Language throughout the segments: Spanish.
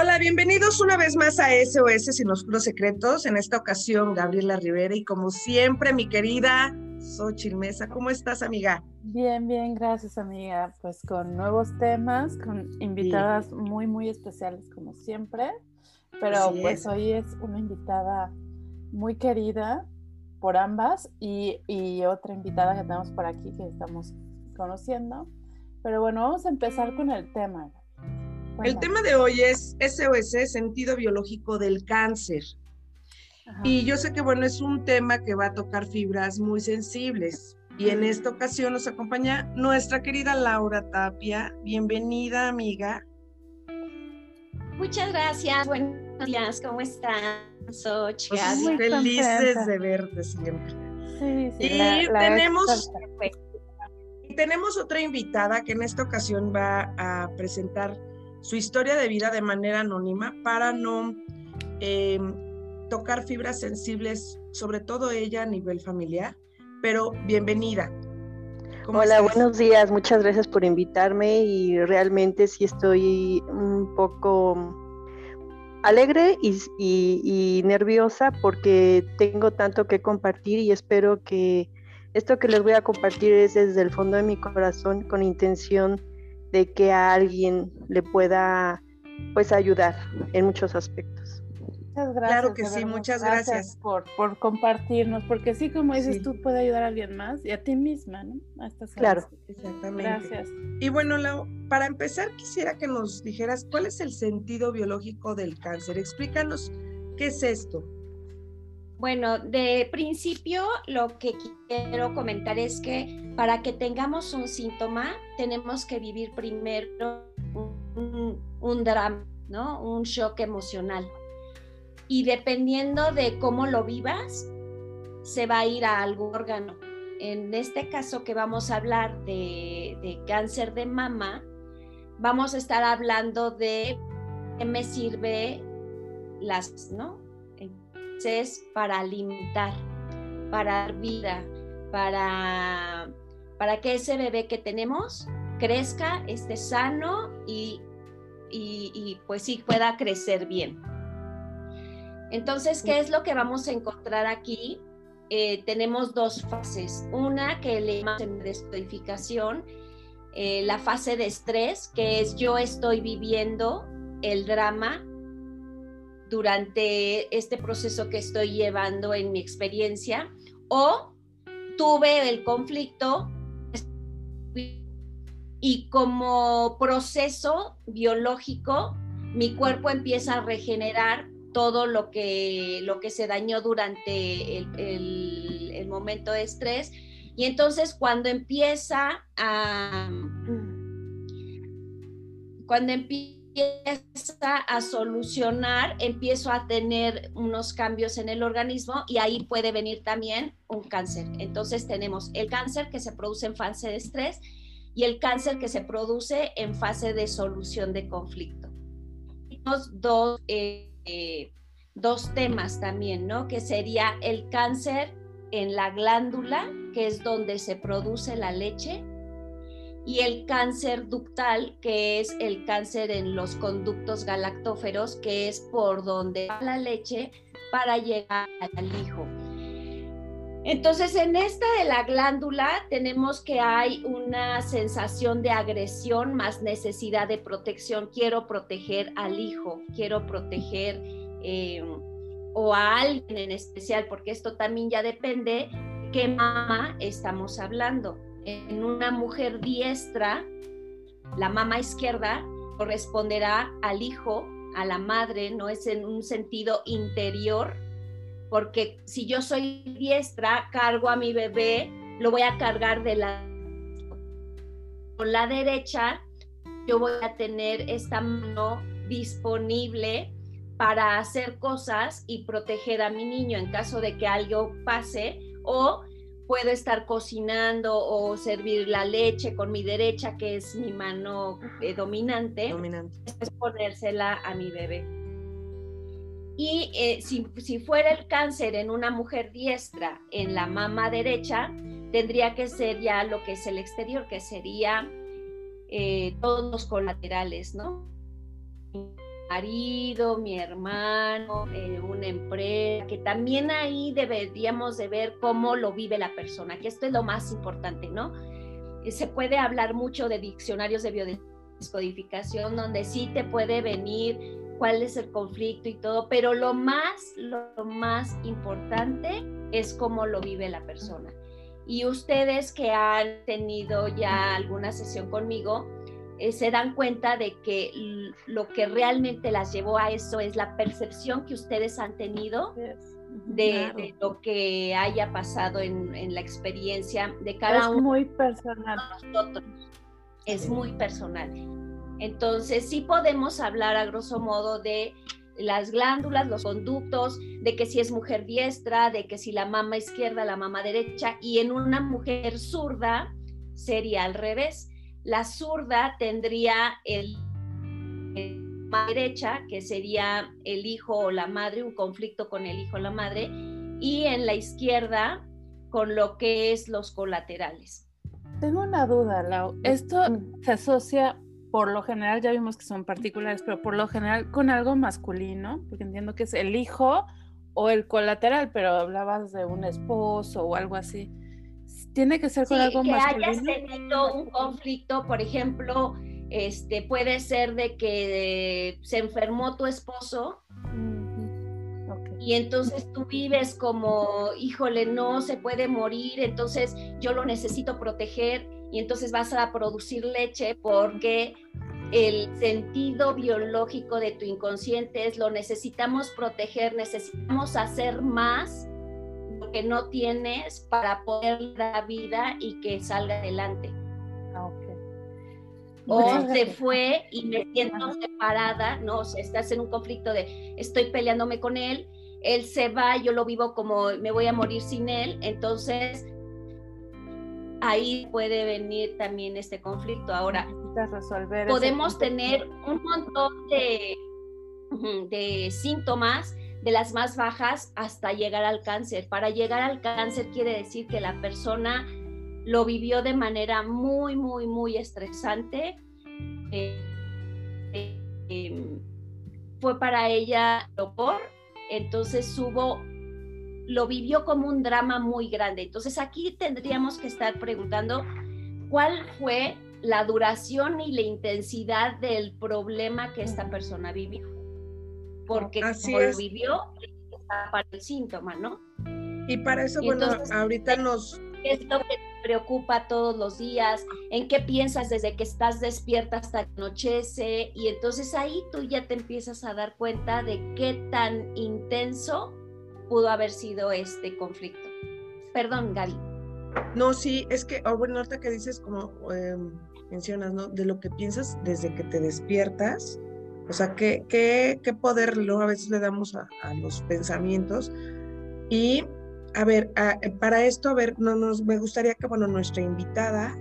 Hola, bienvenidos una vez más a SOS Sin Oscuros Secretos. En esta ocasión, Gabriela Rivera y como siempre, mi querida Xochitl Mesa. ¿Cómo estás, amiga? Bien, bien, gracias, amiga. Pues con nuevos temas, con invitadas muy, muy especiales como siempre. Pero pues hoy es una invitada muy querida por ambas y, y otra invitada que tenemos por aquí que estamos conociendo. Pero bueno, vamos a empezar con el tema. El tema de hoy es SOS, sentido biológico del cáncer. Y yo sé que, bueno, es un tema que va a tocar fibras muy sensibles. Y en esta ocasión nos acompaña nuestra querida Laura Tapia. Bienvenida, amiga. Muchas gracias. Buenos días, ¿cómo están? Soy pues felices de verte siempre. Sí, sí, y tenemos, y tenemos otra invitada que en esta ocasión va a presentar su historia de vida de manera anónima para no em, tocar fibras sensibles, sobre todo ella a nivel familiar. Pero bienvenida. Hola, buenos días. Muchas gracias por invitarme y realmente sí estoy un poco alegre y, y, nerviosa porque tengo tanto que compartir y espero que esto que les voy a compartir es desde el fondo de mi corazón con intención de que a alguien le pueda pues ayudar en muchos aspectos. Muchas gracias. Claro que sí, muchas gracias. por, por, compartirnos, porque sí, como dices, tú puedes ayudar a alguien más y a ti misma, ¿no? claro. Exactamente. Gracias. Y bueno, Lau, para empezar quisiera que nos dijeras cuál es el sentido biológico del cáncer. Explícanos qué es esto. Bueno, de principio lo que quiero comentar es que para que tengamos un síntoma tenemos que vivir primero un, drama, ¿no? Un shock emocional. Y dependiendo de cómo lo vivas, se va a ir a algún órgano. En este caso que vamos a hablar de, de cáncer de mama, vamos a estar hablando de qué me sirve las, ¿no? Es para alimentar, para dar vida, para, para que ese bebé que tenemos crezca, esté sano y, y, pues sí pueda crecer bien. Entonces, ¿qué es lo que vamos a encontrar aquí? Eh, tenemos dos fases. Una que le llamamos descodificación, eh, la fase de estrés, que es yo estoy viviendo el drama durante este proceso que estoy llevando en mi experiencia o tuve el conflicto y como proceso biológico mi cuerpo empieza a regenerar todo lo que, lo que se dañó durante el, el momento de estrés. Y entonces cuando empieza a cuando empieza empieza a solucionar, empiezo a tener unos cambios en el organismo y ahí puede venir también un cáncer. Entonces tenemos el cáncer que se produce en fase de estrés y el cáncer que se produce en fase de solución de conflicto. Tenemos dos, eh, dos temas también, ¿no? Que sería el cáncer en la glándula, que es donde se produce la leche, y el cáncer ductal, que es el cáncer en los conductos galactóferos, que es por donde va la leche para llegar al hijo. Entonces, en esta de la glándula tenemos que hay una sensación de agresión más necesidad de protección. Quiero proteger al hijo, quiero proteger eh, o a alguien en especial, porque esto también ya depende qué mamá estamos hablando en una mujer diestra, la mama izquierda corresponderá al hijo, a la madre, no es en un sentido interior, porque si yo soy diestra, cargo a mi bebé, lo voy a cargar de la con la derecha, yo voy a tener esta mano disponible para hacer cosas y proteger a mi niño en caso de que algo pase o puedo estar cocinando o servir la leche con mi derecha, que es mi mano eh, dominante, es ponérsela a mi bebé. Y eh, si, fuera el cáncer en una mujer diestra en la mama derecha, tendría que ser ya lo que es el exterior, que sería eh, todos los colaterales, ¿no? Marido, mi hermano, eh, una empresa, que también ahí deberíamos de ver cómo lo vive la persona, que esto es lo más importante, ¿no? Eh, se puede hablar mucho de diccionarios de biodescodificación, donde sí te puede venir cuál es el conflicto y todo, pero lo más, lo más importante es cómo lo vive la persona. Y ustedes que han tenido ya alguna sesión conmigo, eh, se dan cuenta de que lo que realmente las llevó a eso es la percepción que ustedes han tenido de, lo que haya pasado en, la experiencia de cada uno. Es muy personal. nosotros. Es muy personal. Entonces, sí podemos hablar a grosso modo de las glándulas, los conductos, de que si es mujer diestra, de que si la mama izquierda, la mama derecha, y en una mujer zurda sería al revés la zurda tendría el, la derecha, que sería el hijo o la madre, un conflicto con el hijo o la madre, y en la izquierda con lo que es los colaterales. Tengo una duda, Lau. Esto se asocia, por lo general, ya vimos que son particulares, pero por lo general con algo masculino, porque entiendo que es el hijo o el colateral, pero hablabas de un esposo o algo así. Tiene que ser con algo que hayas tenido un conflicto, por ejemplo, este puede ser de que se enfermó tu esposo y entonces tú vives como, híjole, no se puede morir, entonces yo lo necesito proteger y entonces vas a producir leche porque el sentido biológico de tu inconsciente es lo necesitamos proteger, necesitamos hacer más que no tienes para poder dar vida y que salga adelante. Ah, o se fue y me siento separada, ¿no? O sea, estás en un conflicto de estoy peleándome con él, él se va, yo lo vivo como me voy a morir sin él, entonces ahí puede venir también este conflicto. Ahora, resolver podemos tener un montón de, de síntomas de las más bajas hasta llegar al cáncer. Para llegar al cáncer quiere decir que la persona lo vivió de manera muy, muy, muy estresante. Eh, em, fue para ella lo por, entonces hubo, lo vivió como un drama muy grande. Entonces aquí tendríamos que estar preguntando cuál fue la duración y la intensidad del problema que esta persona vivió porque como lo vivió, para el síntoma, ¿no? Y para eso, bueno, ahorita nos... ¿Qué es lo que te preocupa todos los días? ¿En qué piensas desde que estás despierta hasta que anochece? Y entonces ahí tú ya te empiezas a dar cuenta de qué tan intenso pudo haber sido este conflicto. Perdón, Gaby. No, sí, es que, oh, bueno, ahorita que dices, como em, mencionas, ¿no? De lo que piensas desde que te despiertas, o sea, ¿qué, qué, qué poder a veces le damos a, los pensamientos? Y, a ver, para esto, a ver, no, nos, me gustaría que, bueno, nuestra invitada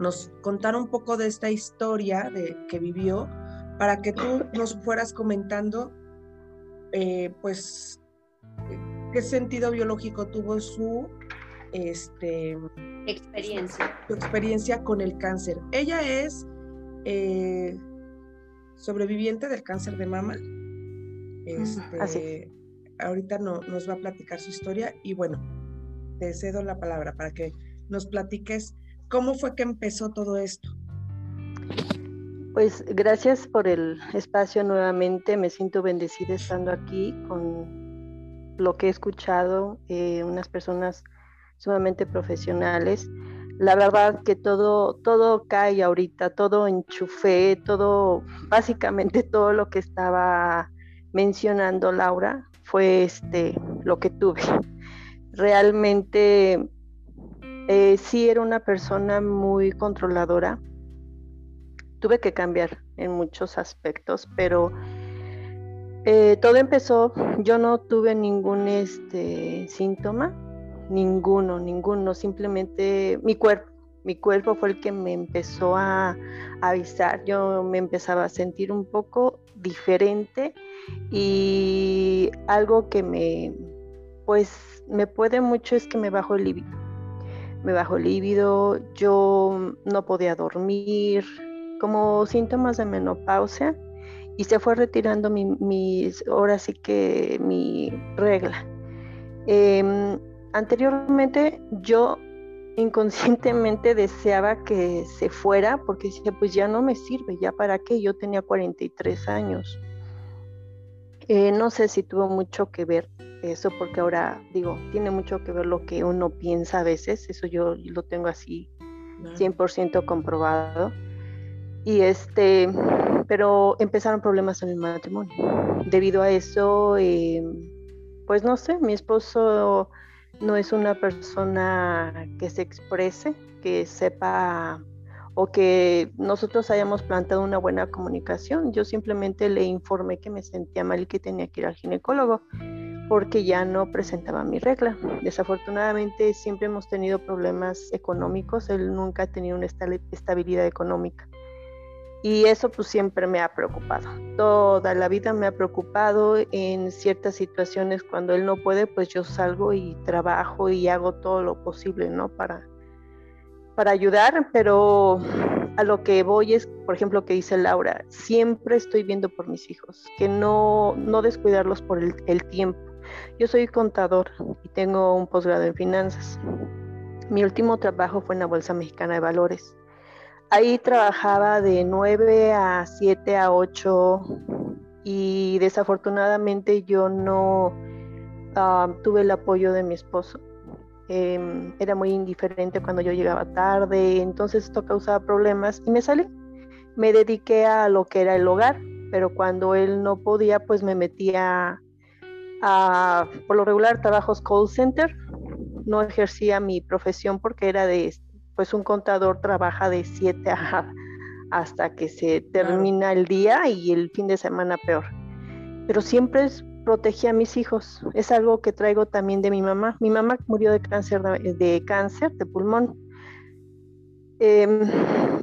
nos contara un poco de esta historia de, que vivió, para que tú nos fueras comentando, eh, pues, qué sentido biológico tuvo su este, experiencia. Su, experiencia con el cáncer. Ella es eh, sobreviviente del cáncer de mama. Este, ahorita no, nos va a platicar su historia y bueno, te cedo la palabra para que nos platiques cómo fue que empezó todo esto. Pues gracias por el espacio nuevamente. Me siento bendecida estando aquí con lo que he escuchado, eh, unas personas sumamente profesionales la verdad que todo, todo cae ahorita, todo enchufé, todo, básicamente todo lo que estaba mencionando Laura fue este lo que tuve. Realmente eh, sí era una persona muy controladora. Tuve que cambiar en muchos aspectos, pero eh, todo empezó, yo no tuve ningún este, síntoma, ninguno, ninguno, simplemente mi cuerpo, mi cuerpo fue el que me empezó a, avisar, yo me empezaba a sentir un poco diferente y algo que me, pues me puede mucho es que me bajó el líbido, me bajó el líbido, yo no podía dormir, como síntomas de menopausia y se fue retirando mi, ahora sí que mi regla. Em, anteriormente yo inconscientemente deseaba que se fuera porque decía, pues ya no me sirve, ya para qué, yo tenía 43 años. Eh, no sé si tuvo mucho que ver eso, porque ahora digo, tiene mucho que ver lo que uno piensa a veces, eso yo lo tengo así 100% comprobado. Y este, pero empezaron problemas en el matrimonio. Debido a eso, eh, pues no sé, mi esposo no es una persona que se exprese, que sepa o que nosotros hayamos plantado una buena comunicación. Yo simplemente le informé que me sentía mal y que tenía que ir al ginecólogo porque ya no presentaba mi regla. Desafortunadamente siempre hemos tenido problemas económicos, él nunca ha tenido una estabilidad económica. Y eso pues siempre me ha preocupado. Toda la vida me ha preocupado en ciertas situaciones cuando él no puede, pues yo salgo y trabajo y hago todo lo posible, ¿no? Para, para ayudar, pero a lo que voy es, por ejemplo, que dice Laura, siempre estoy viendo por mis hijos, que no, no descuidarlos por el, el tiempo. Yo soy contador y tengo un posgrado en finanzas. Mi último trabajo fue en la Bolsa Mexicana de Valores Ahí trabajaba de 9 a 7 a 8 y desafortunadamente yo no ah, tuve el apoyo de mi esposo. Em, era muy indiferente cuando yo llegaba tarde, entonces esto causaba problemas y me salí. Me dediqué a lo que era el hogar, pero cuando él no podía, pues me metía a, por lo regular, trabajos call center. No ejercía mi profesión porque era de pues un contador trabaja de 7 a, hasta que se termina el día y el fin de semana peor. Pero siempre protegí a mis hijos. Es algo que traigo también de mi mamá. Mi mamá murió de cáncer de, cáncer de pulmón. Em,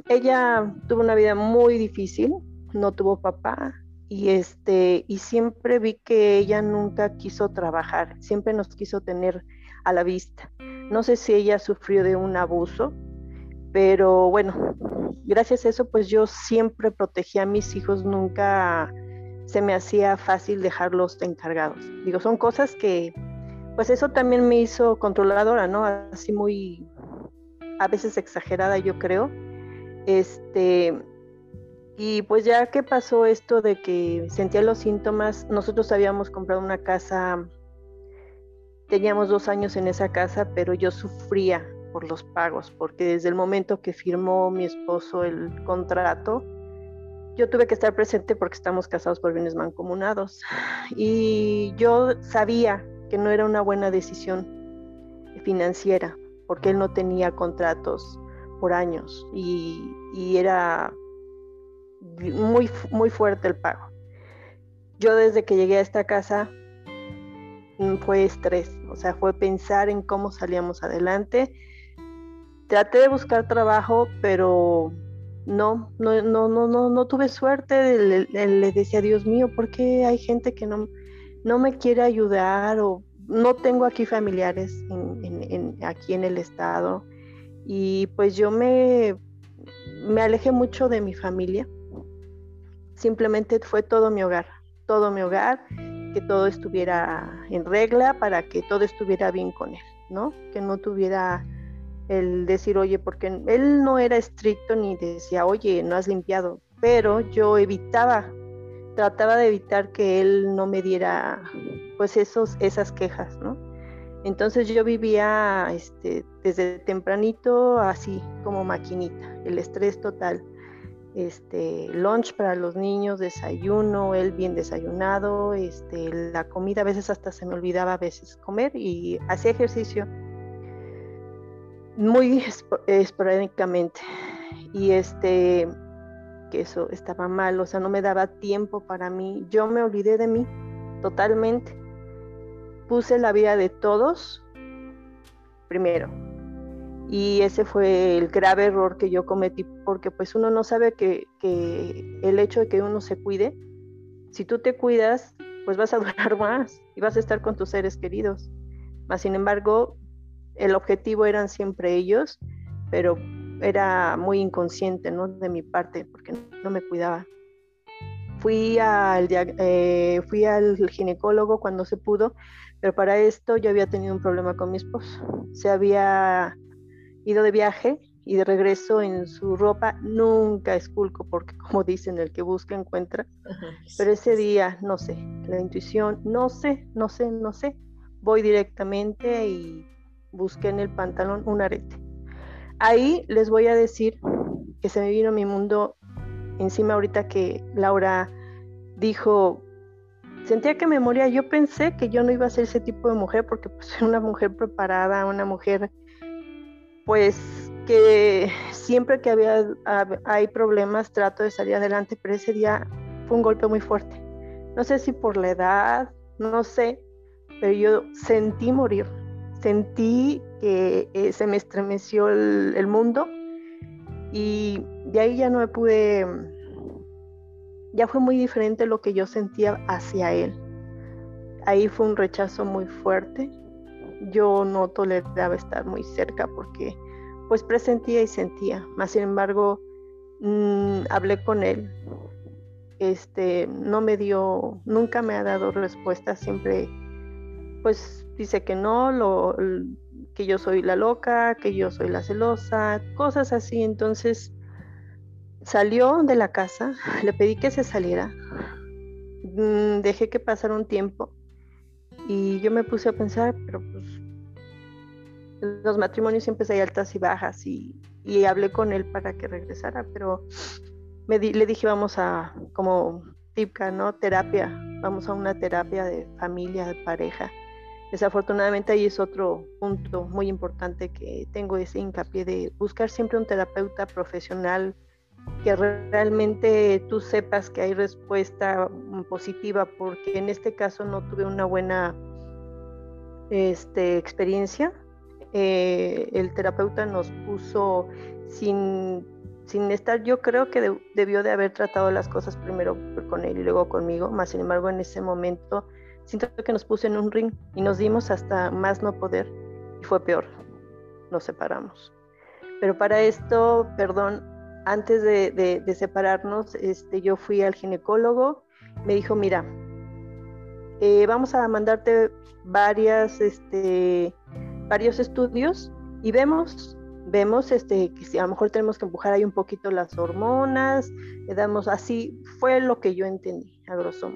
ella tuvo una vida muy difícil, no tuvo papá y este y siempre vi que ella nunca quiso trabajar, siempre nos quiso tener a la vista. No sé si ella sufrió de un abuso, pero bueno, gracias a eso pues yo siempre protegí a mis hijos, nunca se me hacía fácil dejarlos encargados. Digo, son cosas que pues eso también me hizo controladora, ¿no? Así muy a veces exagerada, yo creo. Este y pues ya que pasó esto de que sentía los síntomas, nosotros habíamos comprado una casa Teníamos dos años en esa casa, pero yo sufría por los pagos, porque desde el momento que firmó mi esposo el contrato, yo tuve que estar presente porque estamos casados por bienes mancomunados. Y yo sabía que no era una buena decisión financiera, porque él no tenía contratos por años y, y era muy, muy fuerte el pago. Yo desde que llegué a esta casa Mm, fue estrés, o sea, fue pensar en cómo salíamos adelante. Traté de buscar trabajo, pero no, no, no, no, no, no tuve suerte. Le, decía, Dios mío, ¿por qué hay gente que no, no me quiere ayudar? O no tengo aquí familiares aquí en el estado. Y pues yo me, me alejé mucho de mi familia. Simplemente fue todo mi hogar, todo mi hogar que todo estuviera en regla, para que todo estuviera bien con él, ¿no? Que no tuviera el decir, oye, porque él no era estricto ni decía, oye, no has limpiado, pero yo evitaba, trataba de evitar que él no me diera, pues, esos, esas quejas, ¿no? Entonces yo vivía este, desde tempranito así como maquinita, el estrés total este lunch para los niños, desayuno, él bien desayunado, este, la comida a veces hasta se me olvidaba a veces comer y hacía ejercicio muy esporádicamente y este que eso estaba mal, o sea, no me daba tiempo para mí, yo me olvidé de mí totalmente. Puse la vida de todos primero, y ese fue el grave error que yo cometí porque pues uno no sabe que, el hecho de que uno se cuide, si tú te cuidas, pues vas a durar más y vas a estar con tus seres queridos. Más sin embargo, el objetivo eran siempre ellos, pero era muy inconsciente, ¿no? De mi parte, porque no me cuidaba. Fui al, eh, fui al ginecólogo cuando se pudo, pero para esto yo había tenido un problema con mi esposo. Se había ido de viaje y de regreso en su ropa nunca esculco porque como dicen el que busca encuentra. Pero ese día no sé la intuición no sé no sé no sé. Voy directamente y busqué en el pantalón un arete. Ahí les voy a decir que se me vino mi mundo encima ahorita que Laura dijo sentía que me moría yo pensé que yo no iba a ser ese tipo de mujer porque pues soy una mujer preparada una mujer pues que siempre que había, hay problemas trato de salir adelante, pero ese día fue un golpe muy fuerte. No sé si por la edad, no sé, pero yo sentí morir, sentí que eh, se me estremeció el, el, mundo y de ahí ya no me pude, ya fue muy diferente lo que yo sentía hacia él. Ahí fue un rechazo muy fuerte. Yo no toleraba estar muy cerca porque pues presentía y sentía. Más sin embargo, mm, hablé con él. Este, no me dio, nunca me ha dado respuesta, siempre pues dice que no, lo, que yo soy la loca, que yo soy la celosa, cosas así. Entonces salió de la casa, le pedí que se saliera, mm, dejé que pasara un tiempo y yo me puse a pensar, pero pues los matrimonios siempre hay altas y bajas y, hablé con él para que regresara, pero me le dije vamos a como tipca, ¿no? Terapia, vamos a una terapia de familia, de pareja. Desafortunadamente ahí es otro punto muy importante que tengo ese hincapié de buscar siempre un terapeuta profesional que realmente tú sepas que hay respuesta positiva, porque en este caso no tuve una buena este, experiencia eh, el terapeuta nos puso sin, sin estar, yo creo que debió de haber tratado las cosas primero con él y luego conmigo, más sin embargo en ese momento siento que nos puso en un ring y nos dimos hasta más no poder y fue peor, nos separamos. Pero para esto, perdón, antes de, separarnos, este, yo fui al ginecólogo, me dijo, mira, eh, vamos a mandarte varias, este, varios estudios y vemos vemos este que si a lo mejor tenemos que empujar ahí un poquito las hormonas, le damos así, fue lo que yo entendí, a grosso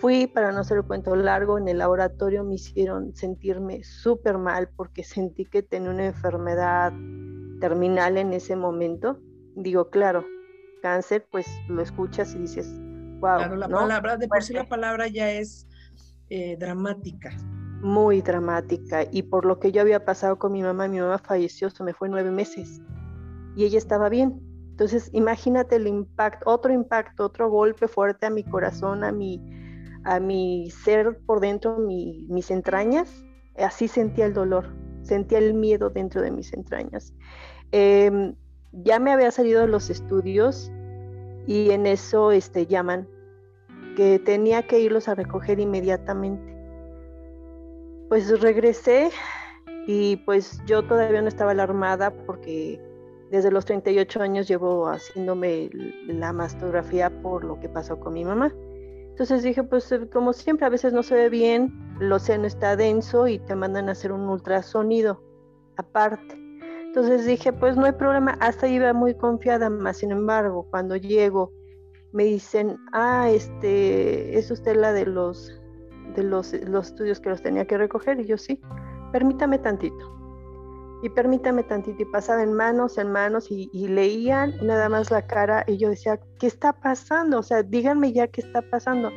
Fui, para no hacer el cuento largo, en el laboratorio me hicieron sentirme súper mal porque sentí que tenía una enfermedad terminal en ese momento. Digo, claro, cáncer, pues lo escuchas y dices, wow. Claro, la palabra, de por sí la palabra ya es eh, dramática muy dramática y por lo que yo había pasado con mi mamá, mi mamá falleció, se me fue nueve meses y ella estaba bien. Entonces, imagínate el impacto, otro impacto, otro golpe fuerte a mi corazón, a mi, a mi ser por dentro, mis entrañas. Así sentía el dolor, sentía el miedo dentro de mis entrañas. Em, ya me había salido de los estudios y en eso este, llaman que tenía que irlos a recoger inmediatamente pues regresé y pues yo todavía no estaba alarmada porque desde los 38 años llevo haciéndome la mastografía por lo que pasó con mi mamá. Entonces dije, pues eh, como siempre, a veces no se ve bien, el océano está denso y te mandan a hacer un ultrasonido aparte. Entonces dije, pues no hay problema, hasta iba muy confiada, más sin embargo, cuando llego, me dicen, ah, este, es usted la de los de los, estudios que los tenía que recoger y yo sí, permítame tantito. Y permítame tantito. Y pasaba en manos, en manos y, leían nada más la cara y yo decía, ¿qué está pasando? O sea, díganme ya qué está pasando.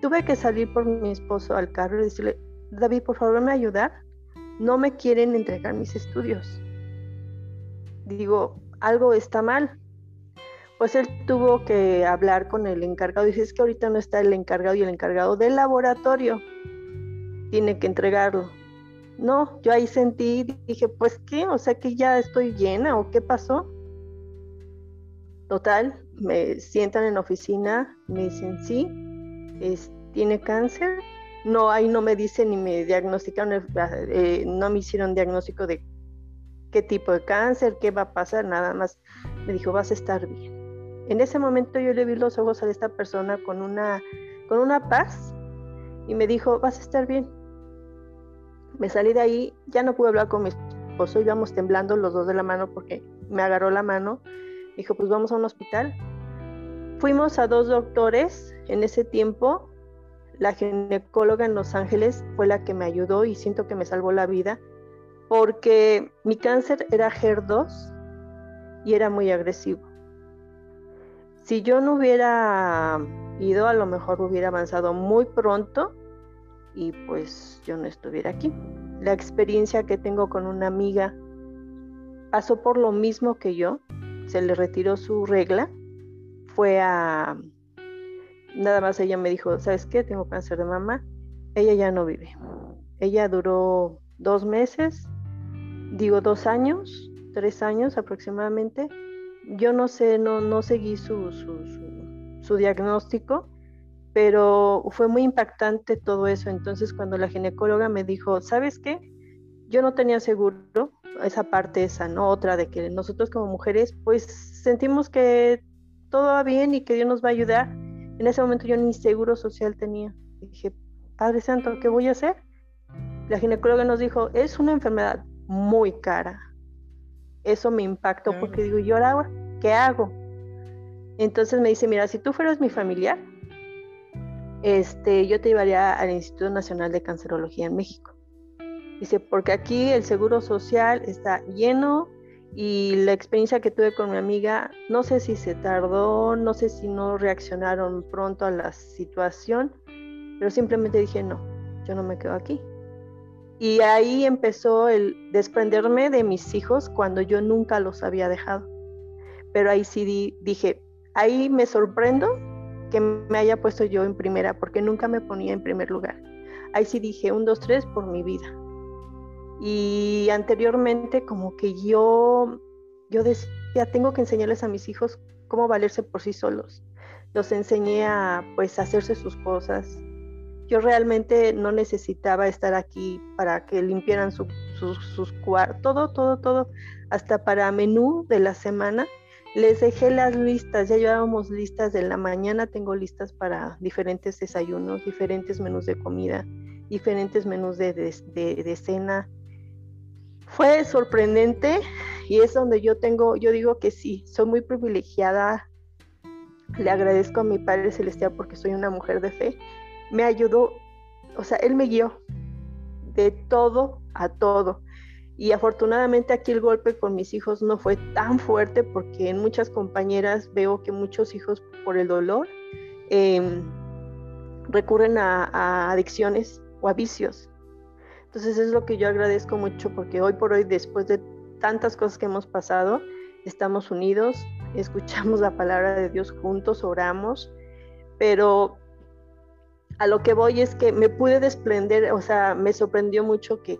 Tuve que salir por mi esposo al carro y decirle, David, por favor, ¿me ayudar? No me quieren entregar mis estudios. Digo, algo está mal pues él tuvo que hablar con el encargado. Dice, es que ahorita no está el encargado y el encargado del laboratorio tiene que entregarlo. No, yo ahí sentí, dije, pues qué, o sea que ya estoy llena o qué pasó. Total, me sientan en la oficina, me dicen, sí, es, tiene cáncer. No, ahí no me dicen ni me diagnosticaron, eh, no me hicieron diagnóstico de qué tipo de cáncer, qué va a pasar, nada más me dijo, vas a estar bien En ese momento yo le vi los ojos a esta persona con una, con una paz y me dijo, vas a estar bien. Me salí de ahí, ya no pude hablar con mi esposo, íbamos temblando los dos de la mano porque me agarró la mano. Dijo, pues vamos a un hospital. Fuimos a dos doctores en ese tiempo. La ginecóloga en Los Ángeles fue la que me ayudó y siento que me salvó la vida porque mi cáncer era HER2 y era muy agresivo. Si yo no hubiera ido, a lo mejor hubiera avanzado muy pronto y pues yo no estuviera aquí. La experiencia que tengo con una amiga pasó por lo mismo que yo, se le retiró su regla, fue a... Nada más ella me dijo, ¿sabes qué? Tengo cáncer de mama. Ella ya no vive. Ella duró dos meses, digo dos años, tres años aproximadamente. Yo no sé, no, no seguí su, su diagnóstico, pero fue muy impactante todo eso. Entonces cuando la ginecóloga me dijo, ¿sabes qué? Yo no tenía seguro, esa parte esa, ¿no? Otra de que nosotros como mujeres, pues sentimos que todo va bien y que Dios nos va a ayudar. En ese momento yo ni seguro social tenía. dije, Padre Santo, ¿qué voy a hacer? La ginecóloga nos dijo, es una enfermedad muy cara. Eso me impactó porque digo, ¿y ahora qué hago? Entonces me dice, mira, si tú fueras mi familiar, este, yo te llevaría al Instituto Nacional de Cancerología en México. Dice, porque aquí el seguro social está lleno y la experiencia que tuve con mi amiga, no sé si se tardó, no sé si no reaccionaron pronto a la situación, pero simplemente dije, no, yo no me quedo aquí. Y ahí empezó el desprenderme de mis hijos cuando yo nunca los había dejado. Pero ahí sí dije, ahí me sorprendo que me haya puesto yo en primera, porque nunca me ponía en primer lugar. Ahí sí dije, un, dos, tres por mi vida y anteriormente como que yo, yo decía, tengo que enseñarles a mis hijos cómo valerse por sí solos. Los enseñé a pues hacerse sus cosas. Yo realmente no necesitaba estar aquí para que limpiaran sus, sus cuartos, todo, todo, todo, hasta para menú de la semana. Les dejé las listas, ya llevábamos listas de la mañana, tengo listas para diferentes desayunos, diferentes menús de comida, diferentes menús de, de, de cena, fue sorprendente y es donde yo tengo, yo digo que sí, soy muy privilegiada. Le agradezco a mi Padre Celestial porque soy una mujer de fe. Me ayudó, o sea, Él me guió de todo a todo. Y afortunadamente aquí el golpe con mis hijos no fue tan fuerte porque en muchas compañeras veo que muchos hijos por el dolor em, recurren a adicciones o a vicios. Entonces es lo que yo agradezco mucho porque hoy por hoy, después de tantas cosas que hemos pasado, estamos unidos, escuchamos la palabra de Dios juntos, oramos, pero a lo que voy es que me pude desprender, o sea, me sorprendió mucho que,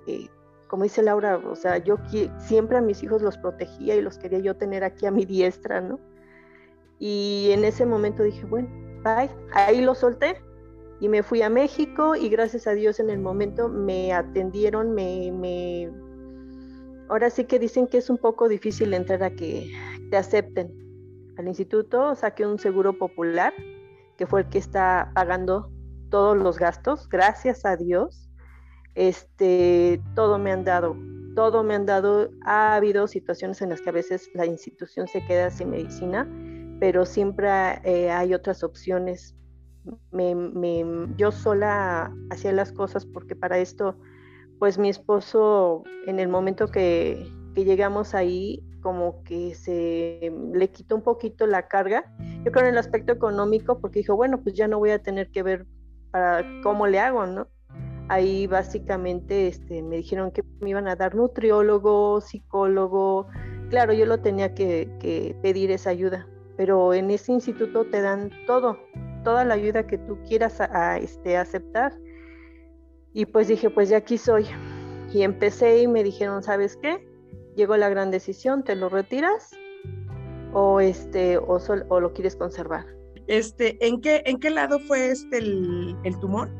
como dice Laura, o sea, yo siempre a mis hijos los protegía y los quería yo tener aquí a mi diestra, ¿no? Y en ese momento dije, bueno, bye, ahí lo solté, y me fui a México y gracias a Dios en el momento me atendieron, me, me... Ahora sí que dicen que es un poco difícil entrar a que te acepten al instituto, saqué un seguro popular, que fue el que está pagando todos los gastos, gracias a Dios. Este, todo me han dado, todo me han dado. Ha habido situaciones en las que a veces la institución se queda sin medicina, pero siempre eh, hay otras opciones me, yo sola hacía las cosas porque para esto, pues mi esposo en el momento que, llegamos ahí, como que se le quitó un poquito la carga. Yo creo en el aspecto económico, porque dijo, bueno, pues ya no voy a tener que ver para cómo le hago, ¿no? Ahí básicamente este, me dijeron que me iban a dar nutriólogo, psicólogo. Claro, yo lo tenía que, pedir esa ayuda, pero en ese instituto te dan todo, toda la ayuda que tú quieras este, aceptar. Y pues dije, pues ya aquí soy. Y empecé y me dijeron, ¿sabes qué? Llegó la gran decisión, ¿te lo retiras? O este, o, o lo quieres conservar. Este, ¿en qué, en qué lado fue este el, tumor?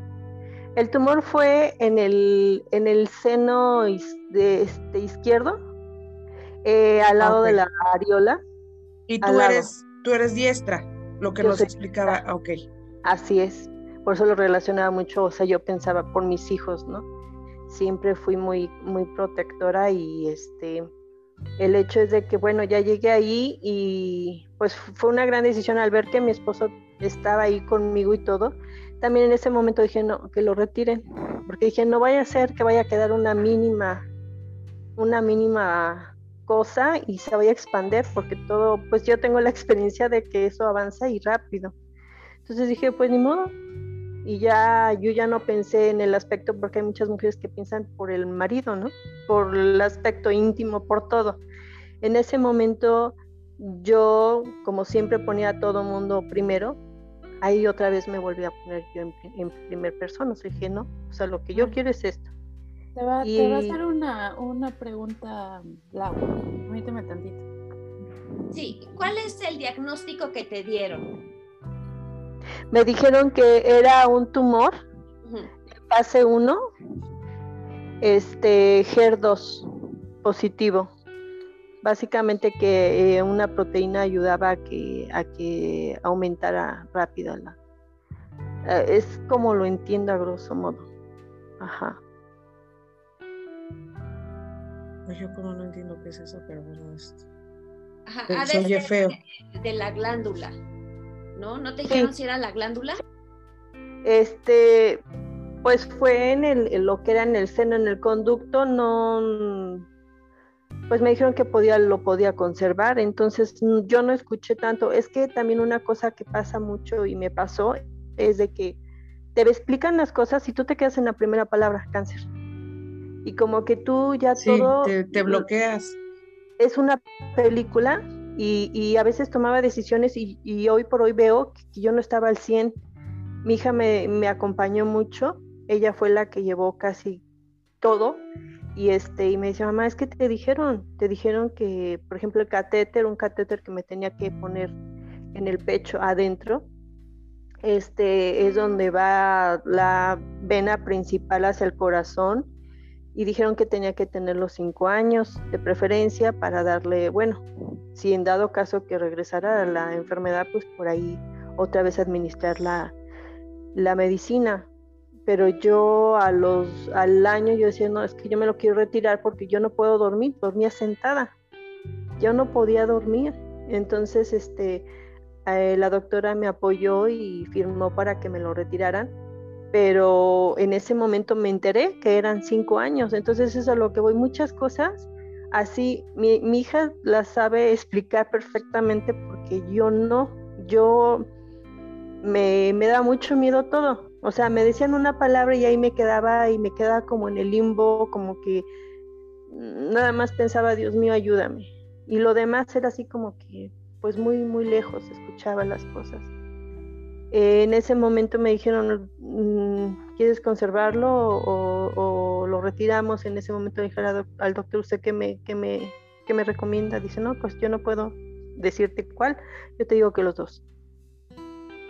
El tumor fue en el, en el seno de este, izquierdo, eh, al lado de la areola. ¿Y tú eres, tú eres diestra, lo que nos explicaba, ok. Así es, por eso lo relacionaba mucho, o sea, yo pensaba por mis hijos, ¿no? Siempre fui muy, muy protectora y este, el hecho es de que, bueno, ya llegué ahí y pues fue una gran decisión al ver que mi esposo estaba ahí conmigo y todo. También en ese momento dije, no, que lo retiren, porque dije, no vaya a ser que vaya a quedar una mínima, una mínima cosa y se vaya a expandir, porque todo, pues yo tengo la experiencia de que eso avanza y rápido. Entonces dije, pues ni modo. Y ya yo ya no pensé en el aspecto, porque hay muchas mujeres que piensan por el marido, ¿no? Por el aspecto íntimo, por todo. En ese momento yo, como siempre ponía a todo mundo primero, ahí otra vez me volví a poner yo en, en primer persona. O sea, dije, no, o sea, lo que yo quiero es esto. Te va, te va a hacer una, una pregunta, Laura. Permíteme tantito. Sí, ¿cuál es el diagnóstico que te dieron? Me dijeron que era un tumor, fase 1, este, HER2 positivo básicamente que eh, una proteína ayudaba a que, a que aumentara rápido la... Eh, es como lo entiendo a grosso modo. Ajá. Pues yo como no entiendo qué es eso, pero bueno, esto. Ajá, se oye feo. De, la glándula, ¿no? ¿No te dijeron si era la glándula? Este, pues fue en el, en lo que era en el seno, en el conducto, no pues me dijeron que podía, lo podía conservar, entonces mm, yo no escuché tanto. Es que también una cosa que pasa mucho y me pasó es de que te explican las cosas y tú te quedas en la primera palabra, cáncer. Y como que tú ya todo... Te, bloqueas. Es una película y, a veces tomaba decisiones y, hoy por hoy veo que yo no estaba al 100. Mi hija me, me acompañó mucho, ella fue la que llevó casi todo y este y me dice mamá es que te dijeron te dijeron que por ejemplo el catéter un catéter que me tenía que poner en el pecho adentro este es donde va la vena principal hacia el corazón y dijeron que tenía que tener los cinco años de preferencia para darle bueno si en dado caso que regresara la enfermedad pues por ahí otra vez administrar la, la medicina pero yo a los, al año yo decía, no, es que yo me lo quiero retirar porque yo no puedo dormir, dormía sentada, yo no podía dormir. Entonces, este, eh, la doctora me apoyó y firmó para que me lo retiraran, pero en ese momento me enteré que eran cinco años, entonces eso es a lo que voy, muchas cosas. Así, mi, mi hija las sabe explicar perfectamente porque yo no, yo me, me da mucho miedo todo, o sea, me decían una palabra y ahí me quedaba y me quedaba como en el limbo, como que nada más pensaba, Dios mío, ayúdame. Y lo demás era así como que, pues muy, muy lejos, escuchaba las cosas. Eh, en ese momento me dijeron, mm, ¿quieres conservarlo o, lo retiramos? En ese momento dije al doctor, ¿usted qué me, qué, me, qué me recomienda? Dice, no, pues yo no puedo decirte cuál, yo te digo que los dos.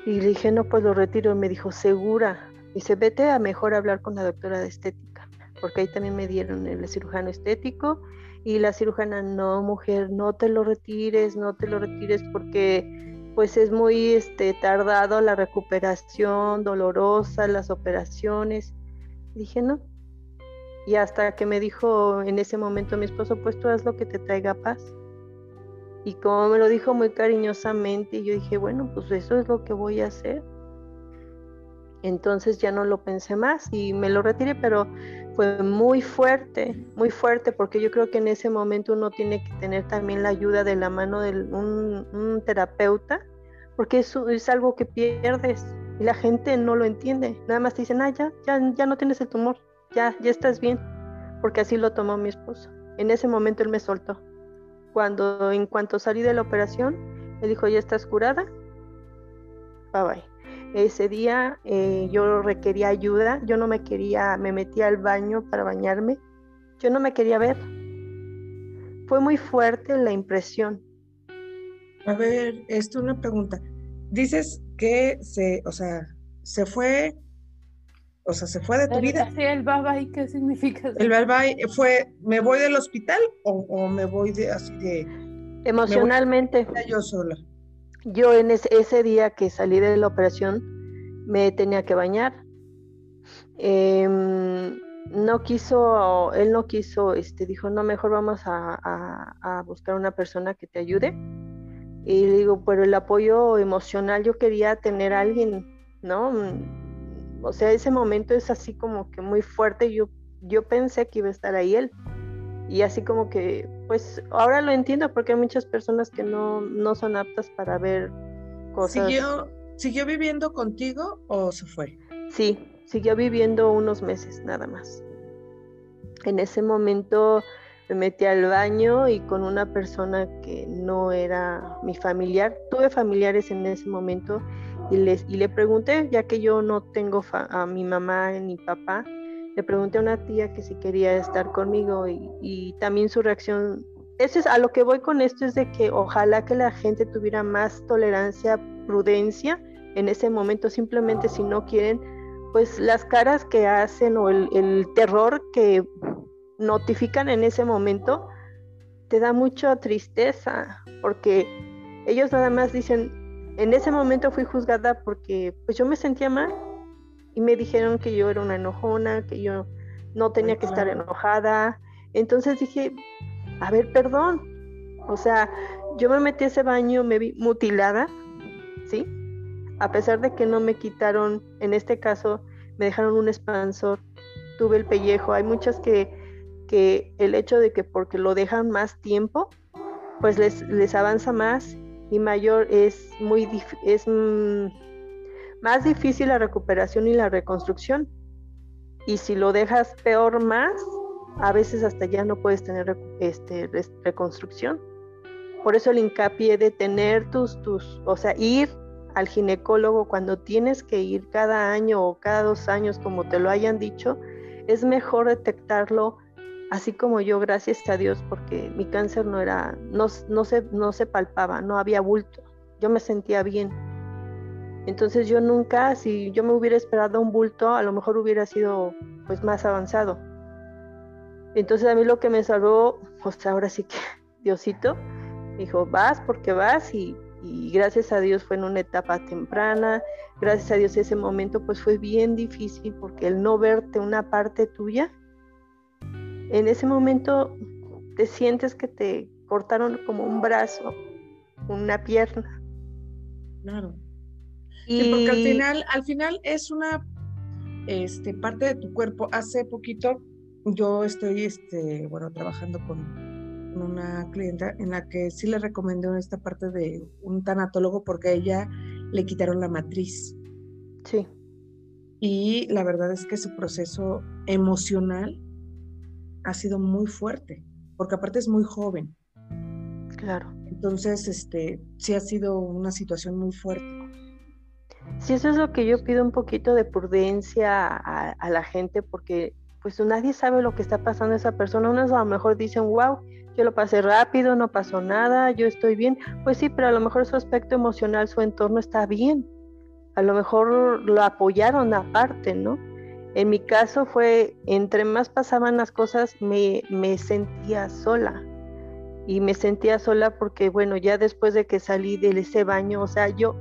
Y le dije, no, pues lo retiro. Y me dijo, segura. Dice, vete a mejor hablar con la doctora de estética, porque ahí también me dieron el cirujano estético. Y la cirujana, no, mujer, no te lo retires, no te lo retires, porque pues es muy este, tardado la recuperación, dolorosa, las operaciones. dije, no. Y hasta que me dijo en ese momento mi esposo, pues tú haz lo que te traiga paz. Y como me lo dijo muy cariñosamente, yo dije, bueno, pues eso es lo que voy a hacer. Entonces ya no lo pensé más y me lo retiré, pero fue muy fuerte, muy fuerte, porque yo creo que en ese momento uno tiene que tener también la ayuda de la mano de un, terapeuta, porque eso es algo que pierdes y la gente no lo entiende. Nada más te dicen, ah, ya, ya, ya no tienes el tumor, ya, ya estás bien, porque así lo tomó mi esposo. En ese momento él me soltó cuando en cuanto salí de la operación, me dijo, ya estás curada, bye bye. Ese día eh, yo requería ayuda, yo no me quería, me metí al baño para bañarme, yo no me quería ver. Fue muy fuerte la impresión. A ver, esto es una pregunta. Dices que se, o sea, se fue o sea, se fue de tu vida. Sí, el bye bye, ¿qué significa? El bye bye fue, ¿me voy del hospital o, me voy de así de... Emocionalmente. yo sola. yo en ese, día que salí de la operación me tenía que bañar. Em, no quiso, él no quiso, este, dijo, no, mejor vamos a, buscar una persona que te ayude. Y le digo, pero el apoyo emocional, yo quería tener a alguien, ¿no? O sea, ese momento es así como que muy fuerte. Yo, yo pensé que iba a estar ahí él. Y así como que, pues ahora lo entiendo porque hay muchas personas que no, no son aptas para ver cosas. ¿Siguió, ¿Siguió viviendo contigo o se fue? Sí, siguió viviendo unos meses nada más. En ese momento me metí al baño y con una persona que no era mi familiar. Tuve familiares en ese momento y, les, y le pregunté, ya que yo no tengo a mi mamá ni papá, le pregunté a una tía que si quería estar conmigo y, también su reacción, eso es a lo que voy con esto, es de que ojalá que la gente tuviera más tolerancia, prudencia en ese momento, simplemente si no quieren, pues las caras que hacen o el, el terror que notifican en ese momento, te da mucha tristeza, porque ellos nada más dicen, en ese momento fui juzgada porque pues yo me sentía mal, y me dijeron que yo era una enojona, que yo no tenía que estar enojada. Entonces dije, a ver, perdón. O sea, yo me metí a ese baño, me vi mutilada, ¿sí? A pesar de que no me quitaron, en este caso, me dejaron un expansor, tuve el pellejo. Hay muchas que, que el hecho de que porque lo dejan más tiempo, pues les, les avanza más y mayor es muy es mm, más difícil la recuperación y la reconstrucción. Y si lo dejas peor más, a veces hasta ya no puedes tener este, reconstrucción. Por eso el hincapié de tener tus, tus, o sea, ir al ginecólogo cuando tienes que ir cada año o cada dos años, como te lo hayan dicho, es mejor detectarlo así como yo, gracias a Dios, porque mi cáncer no era, no, no, se, no se palpaba, no había bulto, yo me sentía bien entonces yo nunca, si yo me hubiera esperado un bulto, a lo mejor hubiera sido pues más avanzado. Entonces a mí lo que me salvó, pues ahora sí que Diosito, dijo, vas porque vas y, y gracias a Dios fue en una etapa temprana, gracias a Dios ese momento pues fue bien difícil porque el no verte una parte tuya, en ese momento te sientes que te cortaron como un brazo, una pierna. Claro porque al final, al final es una este, parte de tu cuerpo. Hace poquito yo estoy, este, bueno, trabajando con una clienta en la que sí le recomendé esta parte de un tanatólogo porque a ella le quitaron la matriz. Sí. Y la verdad es que su proceso emocional ha sido muy fuerte, porque aparte es muy joven. Claro. Entonces, este, sí ha sido una situación muy fuerte. Sí, eso es lo que yo pido un poquito de prudencia a, la gente porque pues nadie sabe lo que está pasando a esa persona. Unos a lo mejor dicen, wow, yo lo pasé rápido, no pasó nada, yo estoy bien. Pues sí, pero a lo mejor su aspecto emocional, su entorno está bien. A lo mejor lo apoyaron aparte, ¿no? En mi caso fue, entre más pasaban las cosas, me, me sentía sola. Y me sentía sola porque, bueno, ya después de que salí de ese baño, o sea, yo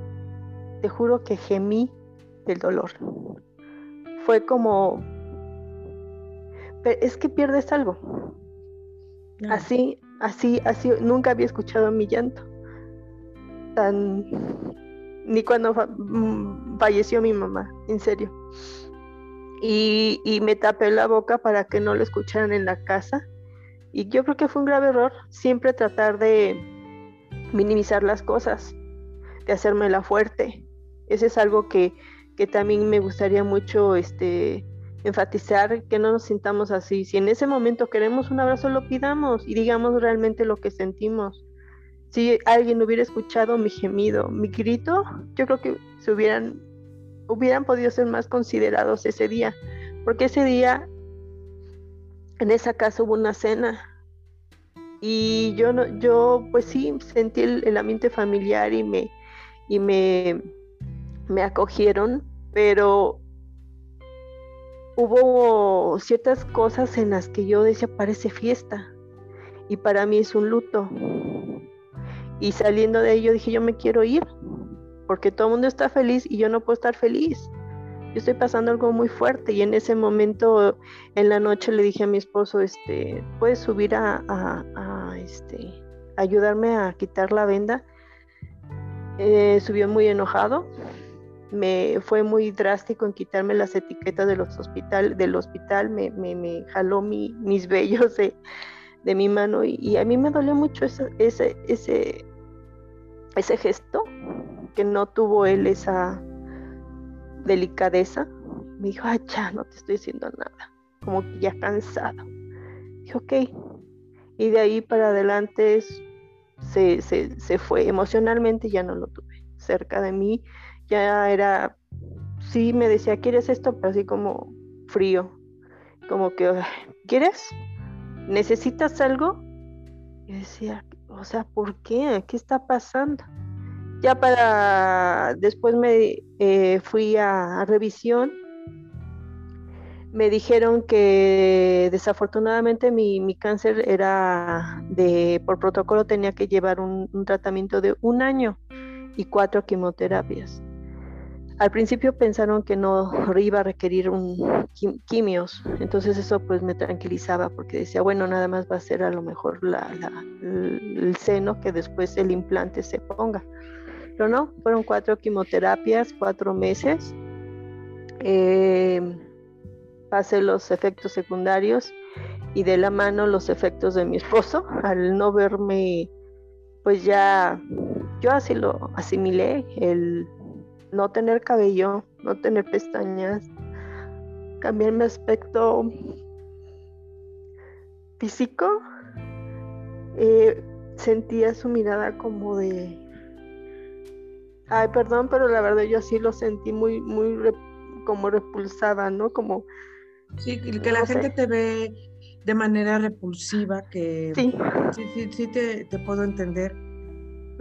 te juro que gemí del dolor. Fue como, es que pierdes algo. Así, así, así, nunca había escuchado mi llanto. Tan, ni cuando mm, falleció mi mamá, en serio. Y, me tapé la boca para que no lo escucharan en la casa. Y yo creo que fue un grave error siempre tratar de minimizar las cosas, de hacerme la fuerte, ese es algo que, también me gustaría mucho este, enfatizar, que no nos sintamos así. Si en ese momento queremos un abrazo, lo pidamos y digamos realmente lo que sentimos. Si alguien hubiera escuchado mi gemido, mi grito, yo creo que se hubieran, hubieran podido ser más considerados ese día, porque ese día en esa casa hubo una cena. Y yo no, yo pues sí sentí el, ambiente familiar y me y me me acogieron, pero hubo ciertas cosas en las que yo decía, parece fiesta, y para mí es un luto. Y saliendo de ahí yo dije, yo me quiero ir, porque todo el mundo está feliz y yo no puedo estar feliz. Yo estoy pasando algo muy fuerte y en ese momento, en la noche, le dije a mi esposo, este, ¿puedes subir a, a, este, ayudarme a quitar la venda? Eh, subió muy enojado, me fue muy drástico en quitarme las etiquetas de los hospital, del hospital, me, jaló mis vellos de, mi mano y, a mí me dolió mucho ese, ese, ese, ese gesto, que no tuvo él esa delicadeza. Me dijo, ay, ya no te estoy diciendo nada, como que ya cansado. Dije, ok. Y de ahí para adelante se, se, se fue. Emocionalmente ya no lo tuve cerca de mí ya era, sí me decía, ¿quieres esto? Pero así como frío, como que, ¿quieres? ¿Necesitas algo? Y decía, o sea, ¿por qué? ¿Qué está pasando? Ya para, después me eh, fui a, revisión, me dijeron que desafortunadamente mi, cáncer era de, por protocolo tenía que llevar un tratamiento de un año y cuatro quimioterapias. Al principio pensaron que no iba a requerir un quimios, entonces eso pues me tranquilizaba porque decía, bueno, nada más va a ser a lo mejor el seno que después el implante se ponga. Pero no, fueron cuatro quimioterapias, cuatro meses. Eh, pasé los efectos secundarios y de la mano los efectos de mi esposo. Al no verme, pues ya, yo así lo asimilé, el no tener cabello, no tener pestañas, cambiar mi aspecto físico, eh, sentía su mirada como de, ay, perdón, pero la verdad yo así lo sentí muy, muy como repulsada, ¿no? Como... Sí, que la gente te ve de manera repulsiva, que sí, sí, sí, te, te puedo entender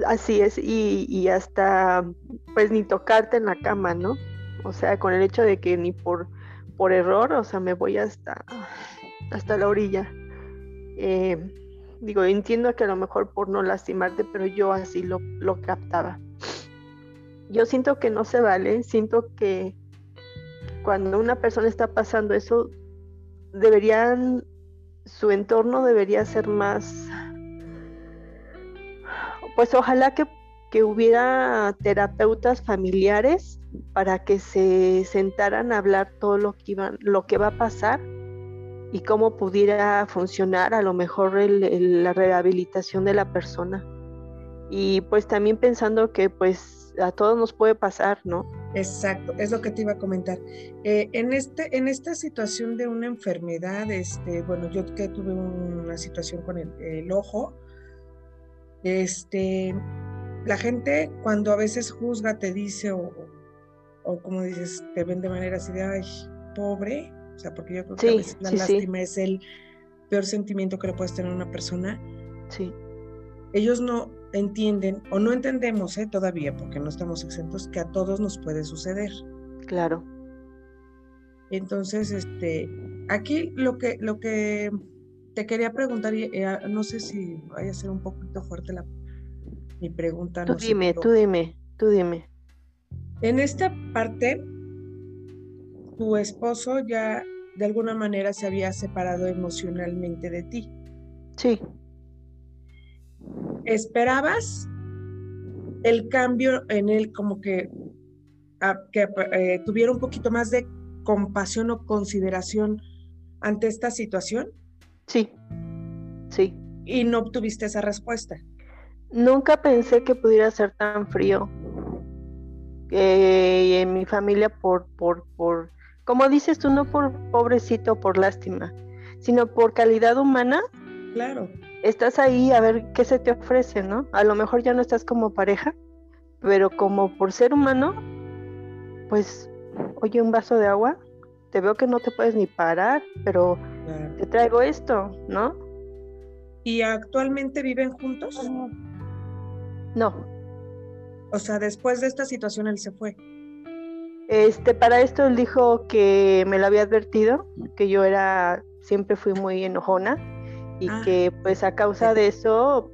Así es, y, hasta pues ni tocarte en la cama, ¿no? O sea, con el hecho de que ni por, por error, o sea, me voy hasta, hasta la orilla. Eh, digo, entiendo que a lo mejor por no lastimarte, pero yo así lo, lo captaba. Yo siento que no se vale, siento que cuando una persona está pasando eso, deberían, su entorno debería ser más pues ojalá que, hubiera terapeutas familiares para que se sentaran a hablar todo lo que, iban, lo que va a pasar y cómo pudiera funcionar a lo mejor la rehabilitación de la persona. Y pues también pensando que pues a todos nos puede pasar, ¿no? Exacto, es lo que te iba a comentar. Eh, en, este, en esta situación de una enfermedad, este, bueno, yo que tuve una situación con el ojo, este, la gente cuando a veces juzga te dice o, o, como dices, te ven de manera así de, ay, pobre, o sea, porque yo creo que la lástima es el peor sentimiento que le puedes tener a una persona. Sí. Ellos no entienden o no entendemos ¿eh? todavía, porque no estamos exentos, que a todos nos puede suceder. Claro. Entonces, este, aquí lo que, lo que te quería preguntar, eh, ah, no sé si vaya a ser un poquito fuerte la, mi pregunta. Tú dime, tú dime, tú dime. En esta parte, tu esposo ya de alguna manera se había separado emocionalmente de ti. Sí. ¿Esperabas el cambio en él como que, que eh, tuviera un poquito más de compasión o consideración ante esta situación? Sí, sí. ¿Y no obtuviste esa respuesta? Nunca pensé que pudiera ser tan frío. Eh, en mi familia por, por, por, como dices tú, no por pobrecito, por lástima, sino por calidad humana. Claro. Estás ahí a ver qué se te ofrece, ¿no? A lo mejor ya no estás como pareja, pero como por ser humano, pues, oye, un vaso de agua, te veo que no te puedes ni parar, pero te traigo esto, ¿no? ¿Y actualmente viven juntos? No. O sea, después de esta situación él se fue. Este, para esto él dijo que me lo había advertido, que yo era, siempre fui muy enojona y ah. que pues a causa de eso,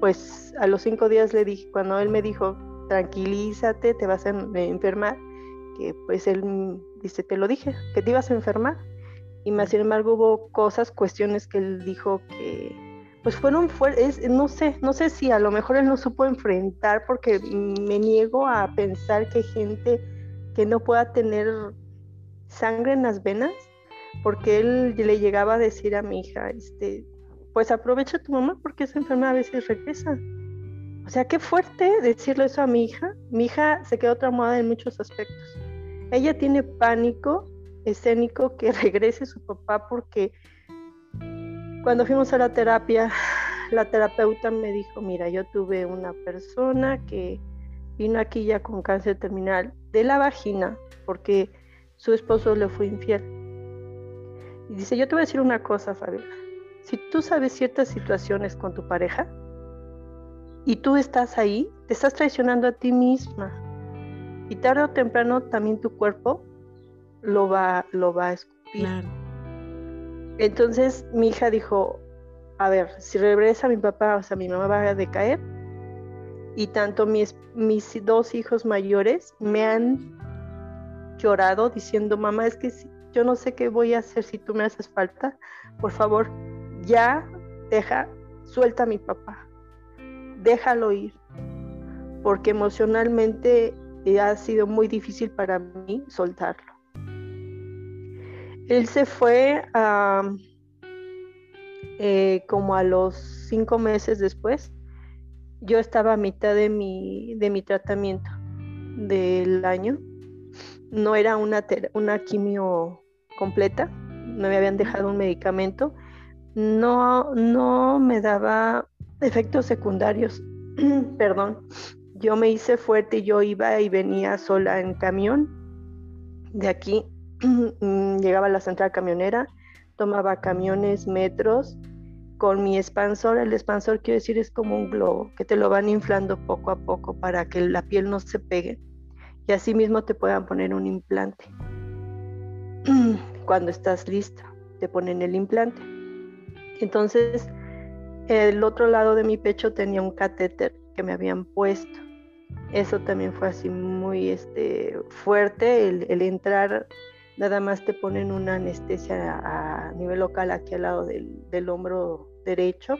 pues a los cinco días le dije, cuando él me dijo, tranquilízate, te vas a enfermar, que pues él dice, te lo dije, que te ibas a enfermar. Y más sin embargo hubo cosas, cuestiones que él dijo que pues fueron fuertes, no sé, no sé si a lo mejor él no supo enfrentar porque me niego a pensar que gente que no pueda tener sangre en las venas, porque él le llegaba a decir a mi hija, este, pues aprovecha tu mamá porque esa enferma a veces regresa. O sea, qué fuerte decirle eso a mi hija. Mi hija se quedó traumada en muchos aspectos. Ella tiene pánico escénico que regrese su papá porque cuando fuimos a la terapia, la terapeuta me dijo, mira, yo tuve una persona que vino aquí ya con cáncer terminal de la vagina porque su esposo le fue infiel. Y dice, yo te voy a decir una cosa, Fabiola. Si tú sabes ciertas situaciones con tu pareja y tú estás ahí, te estás traicionando a ti misma. Y tarde o temprano también tu cuerpo lo va, lo va a escupir. Entonces mi hija dijo, a ver, si regresa mi papá, o sea, mi mamá va a decaer. Y tanto mis, mis dos hijos mayores me han llorado diciendo, mamá, es que yo no sé qué voy a hacer si tú me haces falta. Por favor, ya deja, suelta a mi papá. Déjalo ir. Porque emocionalmente ha sido muy difícil para mí soltarlo. Él se fue eh, como a los cinco meses después. Yo estaba a mitad de mi, de mi tratamiento del año. No era una, una quimio completa, no me habían dejado un medicamento. No, no me daba efectos secundarios. Perdón. Yo me hice fuerte y yo iba y venía sola en camión de aquí Mm, llegaba a la central camionera, tomaba camiones, metros, con mi expansor, el expansor quiero decir es como un globo, que te lo van inflando poco a poco para que la piel no se pegue y así mismo te puedan poner un implante. Cuando estás lista, te ponen el implante. Entonces, el otro lado de mi pecho tenía un catéter que me habían puesto. Eso también fue así muy este, fuerte, el, el entrar nada más te ponen una anestesia a, nivel local aquí al lado del, hombro derecho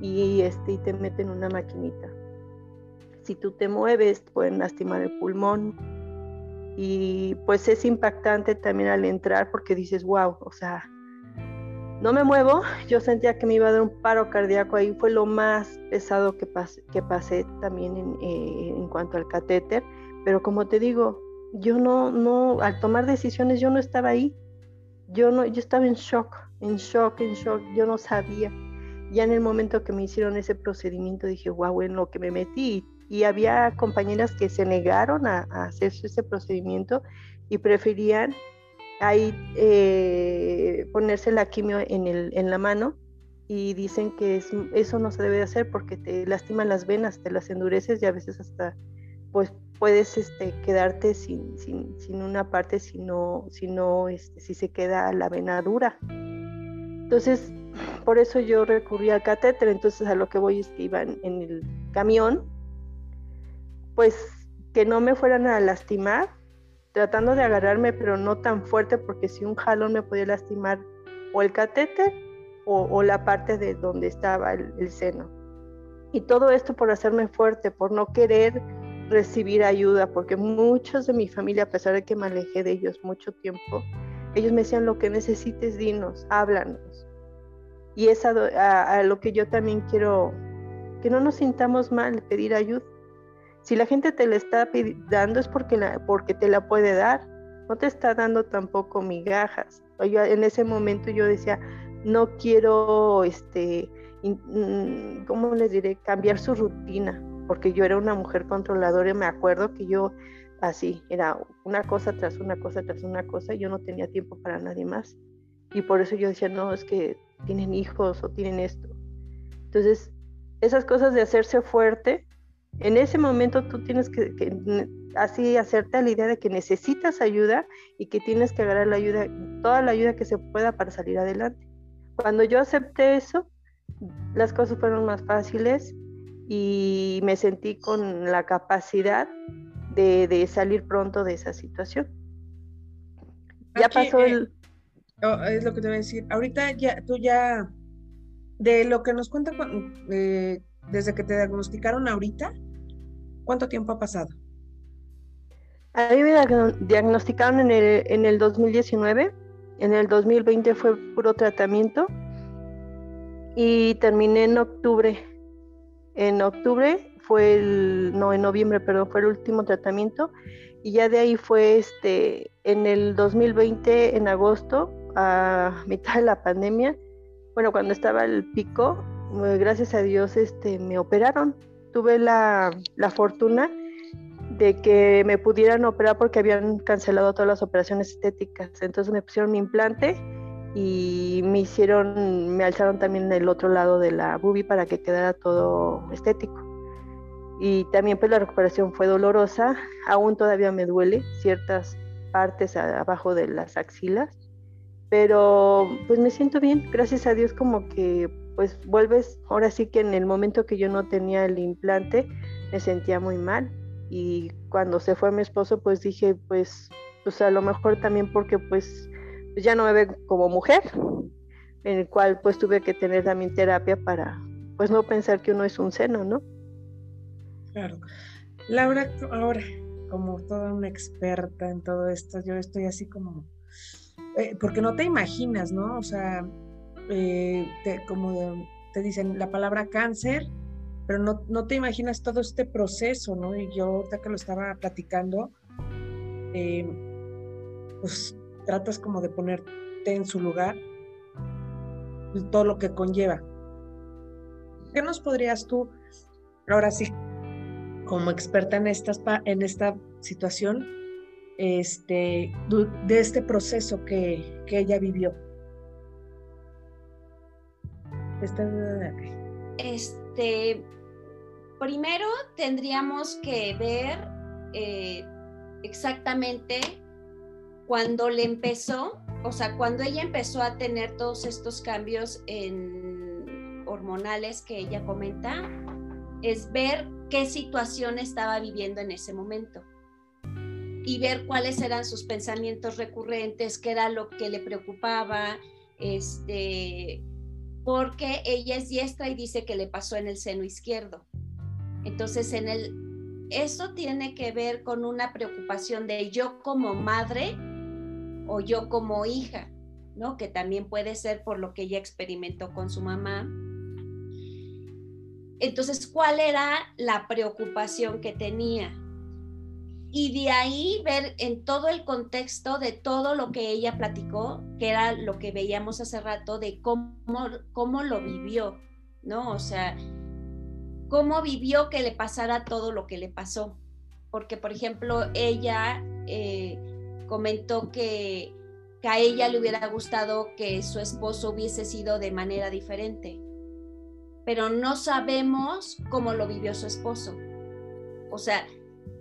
y, este, y te meten una maquinita. Si tú te mueves, pueden lastimar el pulmón y pues es impactante también al entrar porque dices, wow, o sea, no me muevo, yo sentía que me iba a dar un paro cardíaco, ahí fue lo más pesado que, pasé, también en, eh, en cuanto al catéter, pero como te digo, yo no, no, al tomar decisiones yo no estaba ahí. Yo no, yo estaba en shock, en shock, en shock, yo no sabía. Ya en el momento que me hicieron ese procedimiento dije, wow, en lo que me metí. Y había compañeras que se negaron a, hacer ese procedimiento y preferían ahí eh, ponerse la quimio en, el, en la mano y dicen que eso no se debe de hacer porque te lastiman las venas, te las endureces y a veces hasta pues puedes este, quedarte sin, una parte si no, si, este, si se queda la vena dura. Entonces, por eso yo recurrí al catéter, entonces a lo que voy es que iban en el camión, pues que no me fueran a lastimar, tratando de agarrarme, pero no tan fuerte, porque si un jalón me podía lastimar o el catéter o, la parte de donde estaba el seno. Y todo esto por hacerme fuerte, por no querer recibir ayuda, porque muchos de mi familia, a pesar de que me alejé de ellos mucho tiempo, ellos me decían lo que necesites, dinos, háblanos. Y es a, lo que yo también quiero, que no nos sintamos mal pedir ayuda. Si la gente te la está dando es porque, porque te la puede dar, no te está dando tampoco migajas. Yo, en ese momento yo decía, no quiero, este, mm, ¿cómo les diré? Cambiar su rutina porque yo era una mujer controladora y me acuerdo que yo así, era una cosa tras una cosa tras una cosa, yo no tenía tiempo para nadie más. Y por eso yo decía, no, es que tienen hijos o tienen esto. Entonces, esas cosas de hacerse fuerte, en ese momento tú tienes que, así hacerte la idea de que necesitas ayuda y que tienes que agarrar la ayuda, toda la ayuda que se pueda para salir adelante. Cuando yo acepté eso, las cosas fueron más fáciles y me sentí con la capacidad de, salir pronto de esa situación. Ya pasó eh, el... Oh, es lo que te voy a decir. Ahorita ya, tú ya, de lo que nos cuenta eh, desde que te diagnosticaron ahorita, ¿cuánto tiempo ha pasado? A mí me diagnosticaron en el, en el 2019, en el 2020 fue puro tratamiento y terminé en octubre. En octubre fue el, no, en noviembre, perdón, fue el último tratamiento y ya de ahí fue este, en el 2020, en agosto, a mitad de la pandemia, bueno, cuando estaba el pico, eh, gracias a Dios este, me operaron. Tuve la, la fortuna de que me pudieran operar porque habían cancelado todas las operaciones estéticas. Entonces me pusieron mi implante y me hicieron, me alzaron también el otro lado de la bubi para que quedara todo estético. Y también pues la recuperación fue dolorosa, aún todavía me duele ciertas partes abajo de las axilas, pero pues me siento bien, gracias a Dios como que pues vuelves, ahora sí que en el momento que yo no tenía el implante me sentía muy mal. Y cuando se fue mi esposo pues dije pues pues a lo mejor también porque pues, ya no me ve como mujer en el cual pues tuve que tener también terapia para pues no pensar que uno es un seno no claro. Laura ahora como toda una experta en todo esto yo estoy así como eh, porque no te imaginas no o sea eh, como te dicen la palabra cáncer pero no, no, te imaginas todo este proceso, ¿no? Y yo ahorita que lo estaba platicando, eh, pues tratas como de ponerte en su lugar todo lo que conlleva. ¿Qué nos podrías tú, ahora sí, como experta en, estas, en esta situación, este, de este proceso que, que ella vivió? Este, primero tendríamos que ver eh, exactamente cuando le empezó, o sea, cuando ella empezó a tener todos estos cambios en hormonales que ella comenta, es ver qué situación estaba viviendo en ese momento y ver cuáles eran sus pensamientos recurrentes, qué era lo que le preocupaba, este, porque ella es diestra y dice que le pasó en el seno izquierdo. Entonces, en el, eso tiene que ver con una preocupación de yo como madre o yo como hija, ¿no? Que también puede ser por lo que ella experimentó con su mamá. Entonces, ¿cuál era la preocupación que tenía? Y de ahí ver en todo el contexto de todo lo que ella platicó, que era lo que veíamos hace rato, de cómo, cómo lo vivió, ¿no? O sea, cómo vivió que le pasara todo lo que le pasó. Porque, por ejemplo, ella eh, comentó que, que, a ella le hubiera gustado que su esposo hubiese sido de manera diferente, pero no sabemos cómo lo vivió su esposo. O sea,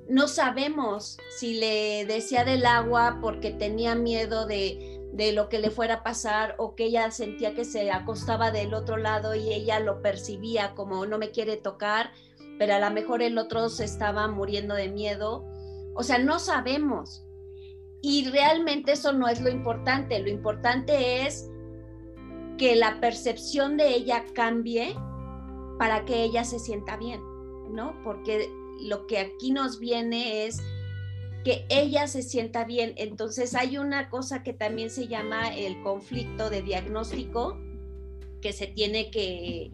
no sabemos si le decía del agua porque tenía miedo de, de lo que le fuera a pasar o que ella sentía que se acostaba del otro lado y ella lo percibía como no me quiere tocar, pero a lo mejor el otro se estaba muriendo de miedo. O sea, no sabemos. Y realmente eso no es lo importante. Lo importante es que la percepción de ella cambie para que ella se sienta bien, ¿no? Porque lo que aquí nos viene es que ella se sienta bien. Entonces hay una cosa que también se llama el conflicto de diagnóstico que se tiene que,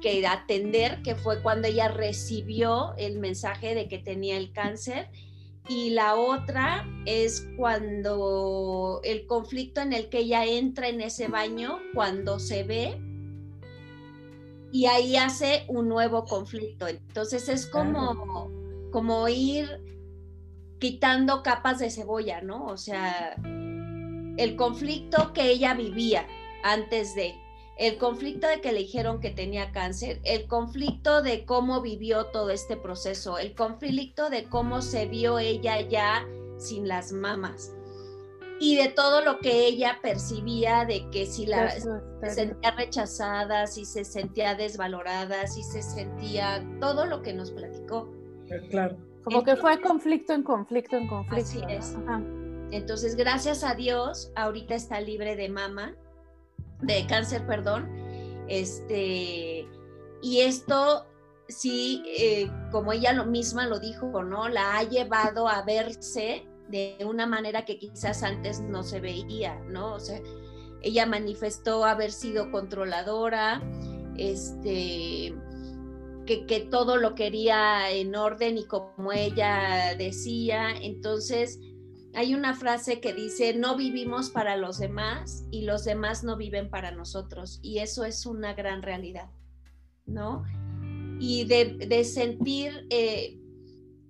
que atender, que fue cuando ella recibió el mensaje de que tenía el cáncer. Y la otra es cuando el conflicto en el que ella entra en ese baño, cuando se ve, y ahí hace un nuevo conflicto. Entonces es como, como ir quitando capas de cebolla, ¿no? O sea, el conflicto que ella vivía antes de, el conflicto de que le dijeron que tenía cáncer, el conflicto de cómo vivió todo este proceso, el conflicto de cómo se vio ella ya sin las mamas. Y de todo lo que ella percibía de que si la se sentía rechazada, si se sentía desvalorada, si se sentía todo lo que nos platicó. Eh, claro. Como que fue conflicto en conflicto en conflicto. Así es. Entonces, gracias a Dios, ahorita está libre de mama, de cáncer, perdón. Este, y esto sí, eh, como ella lo misma lo dijo, ¿no? La ha llevado a verse de una manera que quizás antes no se veía, ¿no? O sea, ella manifestó haber sido controladora, este, que, que, todo lo quería en orden y como ella decía. Entonces, hay una frase que dice, no vivimos para los demás y los demás no viven para nosotros. Y eso es una gran realidad, ¿no? Y de, sentir... Eh,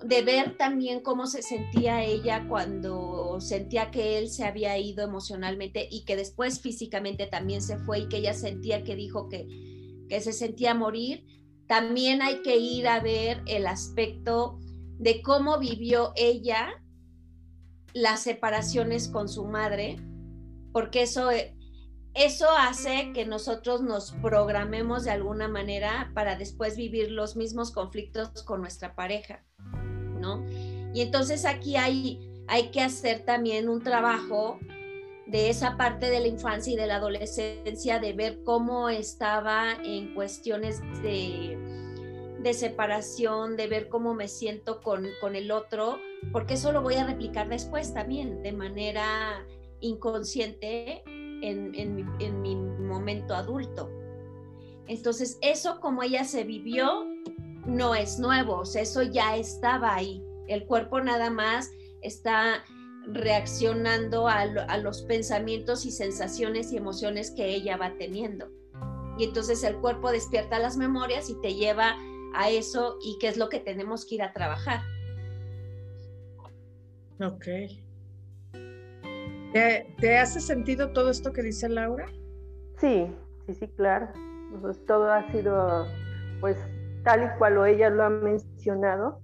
de ver también cómo se sentía ella cuando sentía que él se había ido emocionalmente y que después físicamente también se fue y que ella sentía que dijo que, que se sentía morir, también hay que ir a ver el aspecto de cómo vivió ella las separaciones con su madre, porque eso, eso hace que nosotros nos programemos de alguna manera para después vivir los mismos conflictos con nuestra pareja. Y entonces aquí hay, hay que hacer también un trabajo de esa parte de la infancia y de la adolescencia, de ver cómo estaba en cuestiones de, de separación, de ver cómo me siento con, con, el otro, porque eso lo voy a replicar después también, de manera inconsciente en, en, en mi momento adulto. Entonces, eso como ella se vivió, no es nuevo, o sea, eso ya estaba ahí. El cuerpo nada más está reaccionando a, los pensamientos y sensaciones y emociones que ella va teniendo. Y entonces el cuerpo despierta las memorias y te lleva a eso y qué es lo que tenemos que ir a trabajar. Ok. ¿Te, hace sentido todo esto que dice Laura? Sí, sí, sí, claro. Pues todo ha sido pues tal y cual ella lo ha mencionado,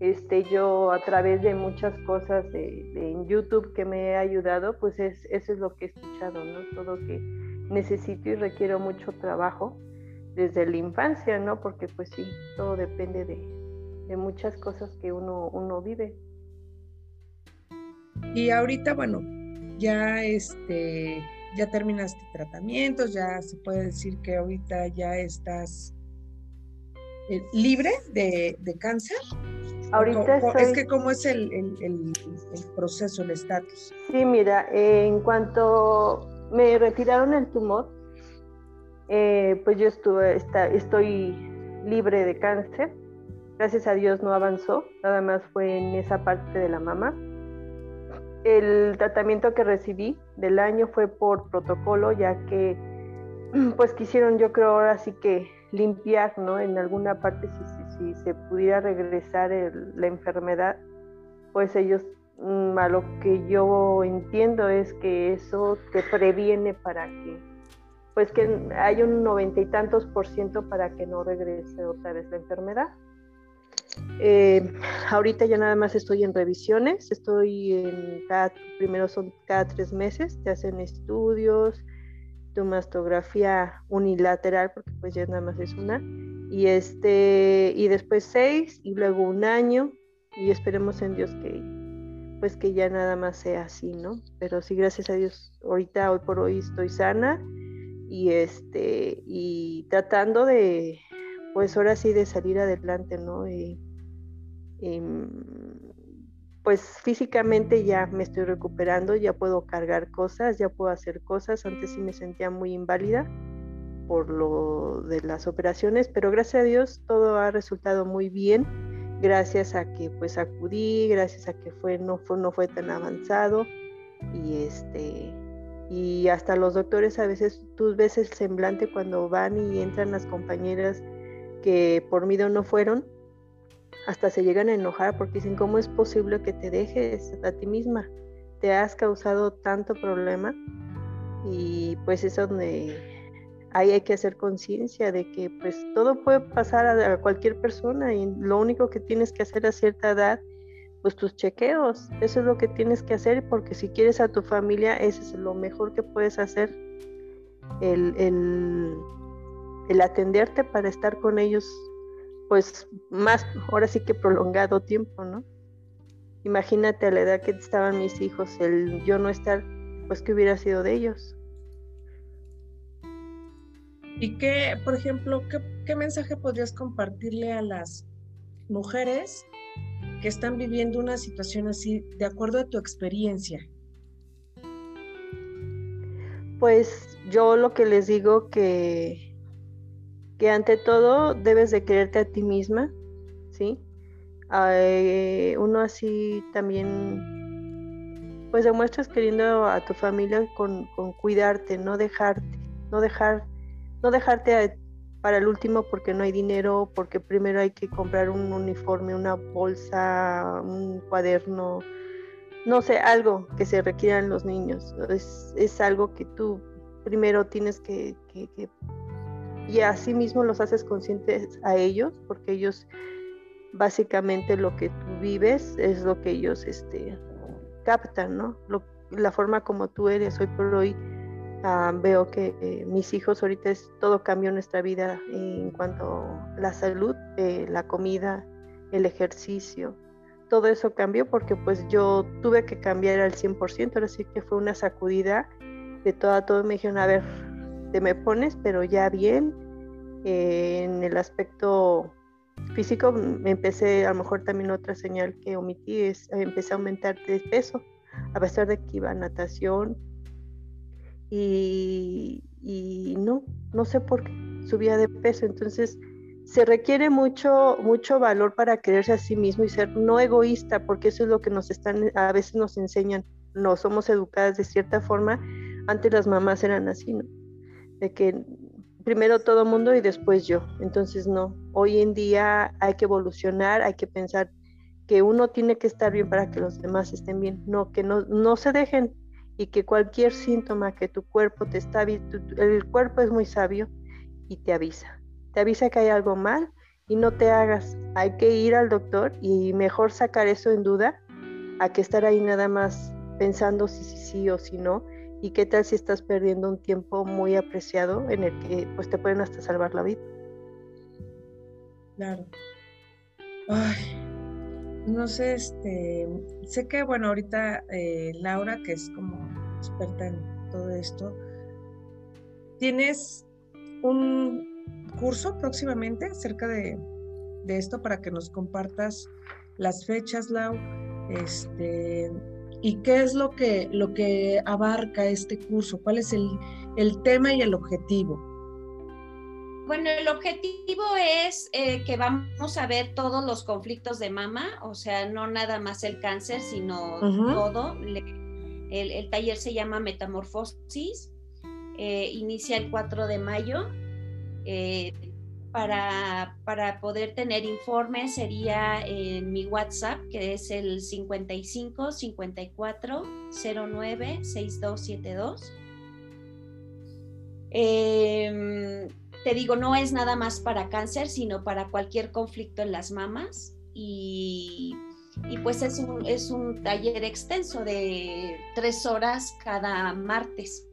este, yo a través de muchas cosas de, en YouTube que me ha ayudado, pues es, eso es lo que he escuchado, ¿no? Todo que necesito y requiero mucho trabajo desde la infancia, ¿no? Porque pues sí, todo depende de, de muchas cosas que uno, uno vive. Y ahorita, bueno, ya este, ya terminaste tratamientos, ya se puede decir que ahorita ya estás eh, libre de, cáncer? Ahorita Es que cómo es el, proceso, el estatus. Sí, mira, en cuanto me retiraron el tumor, eh, pues yo estuve, estoy libre de cáncer. Gracias a Dios no avanzó, nada más fue en esa parte de la mama. El tratamiento que recibí del año fue por protocolo, ya que pues quisieron, yo creo ahora sí que limpiar, ¿no? En alguna parte, si, si, se pudiera regresar la enfermedad, pues ellos, mm, a lo que yo entiendo es que eso te previene para que, pues que hay un noventa y tantos por ciento para que no regrese otra vez la enfermedad. Eh, ahorita ya nada más estoy en revisiones, estoy en cada, primero son cada tres meses, te hacen estudios, tu mastografía unilateral, porque pues ya nada más es una, y este, y después seis, y luego un año, y esperemos en Dios que pues que ya nada más sea así, ¿no? Pero sí, gracias a Dios, ahorita, hoy por hoy estoy sana y este, y tratando de, pues ahora sí de salir adelante, ¿no? Pues físicamente ya me estoy recuperando, ya puedo cargar cosas, ya puedo hacer cosas. Antes sí me sentía muy inválida por lo de las operaciones, pero gracias a Dios todo ha resultado muy bien, gracias a que pues acudí, gracias a que fue no fue no fue tan avanzado y este y hasta los doctores a veces tú ves el semblante cuando van y entran las compañeras que por miedo no fueron hasta se llegan a enojar porque dicen, ¿cómo es posible que te dejes a ti misma? Te has causado tanto problema y pues es donde ahí hay que hacer conciencia de que pues todo puede pasar a, cualquier persona y lo único que tienes que hacer a cierta edad pues tus chequeos. Eso es lo que tienes que hacer porque si quieres a tu familia, eso es lo mejor que puedes hacer. El, el, el atenderte para estar con ellos, pues más, ahora sí que prolongado tiempo, ¿no? Imagínate a la edad que estaban mis hijos, el yo no estar, pues que hubiera sido de ellos. ¿Y qué, por ejemplo, qué, qué mensaje podrías compartirle a las mujeres que están viviendo una situación así, de acuerdo a tu experiencia? Pues yo lo que les digo que, que ante todo debes de quererte a ti misma, ¿sí? Eh, uno así también, pues demuestras queriendo a tu familia con, cuidarte, no dejarte, no dejar, no dejarte para el último porque no hay dinero, porque primero hay que comprar un uniforme, una bolsa, un cuaderno, no sé, algo que se requieran los niños. Es, algo que tú primero tienes que, y así mismo los haces conscientes a ellos, porque ellos básicamente lo que tú vives es lo que ellos este, captan, ¿no? la forma como tú eres hoy por hoy Ah, veo que eh, mis hijos ahorita es todo cambió nuestra vida en cuanto a la salud, eh, la comida, el ejercicio. Todo eso cambió porque pues yo tuve que cambiar al 100%, ahora sí que fue una sacudida de todo a todo. Me dijeron, a ver, te me pones, pero ya bien. Eh, en el aspecto físico me empecé, a lo mejor también otra señal que omití es, empecé a aumentar de peso, a pesar de que iba a natación, y, no, no sé por qué subía de peso. Entonces, se requiere mucho, mucho valor para quererse a sí mismo y ser no egoísta, porque eso es lo que nos están, a veces nos enseñan, no somos educadas de cierta forma, antes las mamás eran así, ¿no? De que primero todo mundo y después yo. Entonces, no, hoy en día hay que evolucionar, hay que pensar que uno tiene que estar bien para que los demás estén bien, no, que no, no se dejen y que cualquier síntoma que tu cuerpo te está, el cuerpo es muy sabio y te avisa, te avisa que hay algo mal y no te hagas, hay que ir al doctor y mejor sacar eso en duda a que estar ahí nada más pensando si sí, sí, o si no y qué tal si estás perdiendo un tiempo muy apreciado en el que pues te pueden hasta salvar la vida. Claro. Ay, no sé, este, sé que bueno, ahorita eh, Laura, que es como experta en todo esto. ¿Tienes un curso próximamente acerca de, esto para que nos compartas las fechas, Lau? Este, ¿Y qué es lo que, lo que abarca este curso? ¿Cuál es el, el tema y el objetivo? Bueno, el objetivo es eh, que vamos a ver todos los conflictos de mama, o sea, no nada más el cáncer, sino todo. El, taller se llama Metamorfosis, eh, inicia el 4 de mayo. Eh, para, para, poder tener informes sería en mi WhatsApp, que es el 55 54 09 6272. te digo, no es nada más para cáncer, sino para cualquier conflicto en las mamas. Y y pues es un, es un taller extenso de tres horas cada martes.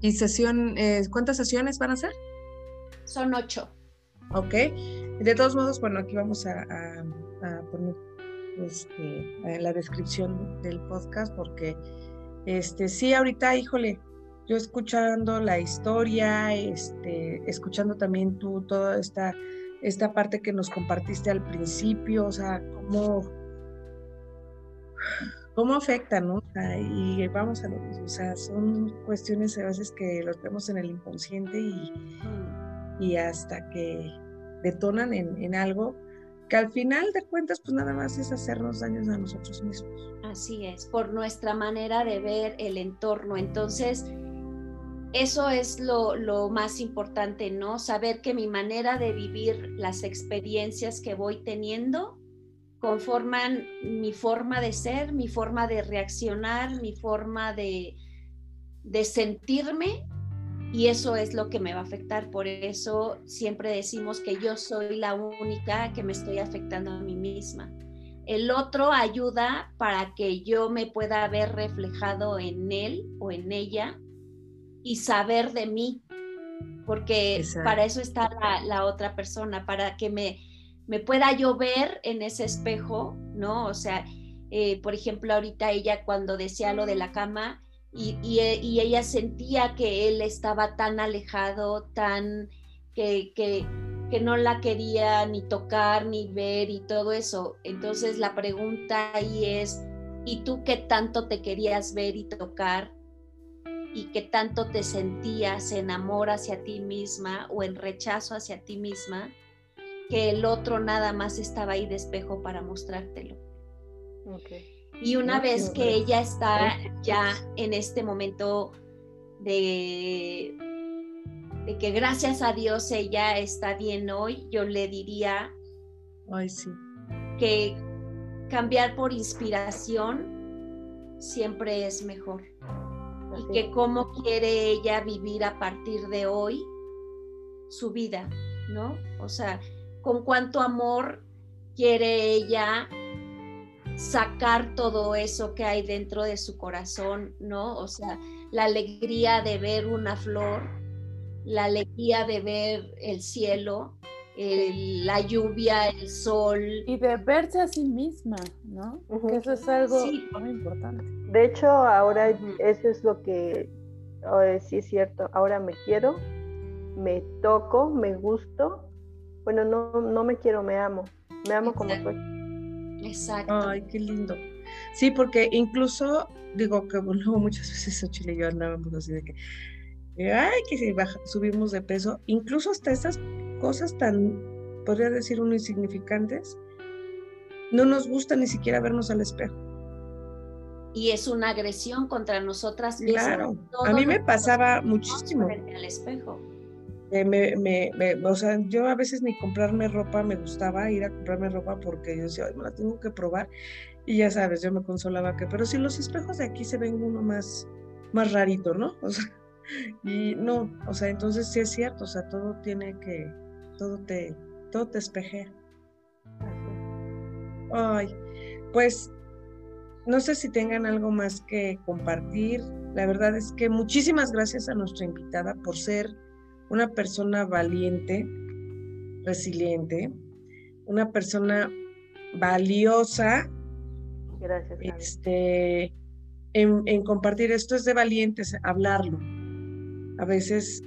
¿Y sesión, eh, cuántas sesiones van a ser? Son ocho. Ok. De todos modos, bueno, aquí vamos a, poner este, en la descripción del podcast porque este, sí, ahorita, híjole, yo escuchando la historia, este, escuchando también tú toda esta esta parte que nos compartiste al principio, o sea, cómo, cómo afecta, ¿no? y vamos a lo mismo, o sea, son cuestiones a veces que los vemos en el inconsciente y, y hasta que detonan en, algo que al final de cuentas pues nada más es hacernos daños a nosotros mismos. Así es, por nuestra manera de ver el entorno. Entonces, eso es lo, más importante, ¿no? Saber que mi manera de vivir las experiencias que voy teniendo conforman mi forma de ser, mi forma de reaccionar, mi forma de, de sentirme y eso es lo que me va a afectar. Por eso siempre decimos que yo soy la única que me estoy afectando a mí misma. El otro ayuda para que yo me pueda ver reflejado en él o en ella y saber de mí, porque para eso está la, otra persona, para que me, me pueda yo ver en ese espejo, ¿no? O sea, eh, por ejemplo, ahorita ella cuando decía lo de la cama y, y, ella sentía que él estaba tan alejado, tan que, que, que, no la quería ni tocar, ni ver y todo eso. Entonces la pregunta ahí es, ¿y tú qué tanto te querías ver y tocar? ¿Y qué tanto te sentías en amor hacia ti misma o en rechazo hacia ti misma? Que el otro nada más estaba ahí de espejo para mostrártelo. Y una vez que ella está ya en este momento de, de que gracias a Dios ella está bien hoy, yo le diría que cambiar por inspiración siempre es mejor. Y que cómo quiere ella vivir a partir de hoy su vida, ¿no? O sea, con cuánto amor quiere ella sacar todo eso que hay dentro de su corazón, ¿no? O sea, la alegría de ver una flor, la alegría de ver el cielo, la lluvia, el sol. Y de verse a sí misma, ¿no? Que eso es algo muy importante. De hecho, ahora eso es lo que, sí es cierto, ahora me quiero, me toco, me gusto. Bueno, no, no me quiero, me amo. Me amo como soy. Exacto. Ay, qué lindo. Sí, porque incluso, digo que luego muchas veces Chile y yo andábamos así de que, ay, que subimos de peso, incluso hasta estas cosas tan, podría decir uno, insignificantes, no nos gusta ni siquiera vernos al espejo. Y es una agresión contra nosotras mismas. Claro, a mí me pasaba muchísimo. Al espejo. Eh, me, me, o sea, yo a veces ni comprarme ropa me gustaba ir a comprarme ropa porque yo decía, Ay, me la tengo que probar. Y ya sabes, yo me consolaba que, pero si los espejos de aquí se ven uno más, más rarito, ¿no? O sea, y no, o sea, entonces sí es cierto, o sea, todo tiene que, todo te, todo te espejea. Ay, pues no sé si tengan algo más que compartir. La verdad es que muchísimas gracias a nuestra invitada por ser una persona valiente, resiliente, una persona valiosa. Gracias. Este, en, compartir esto es de valientes, hablarlo. A veces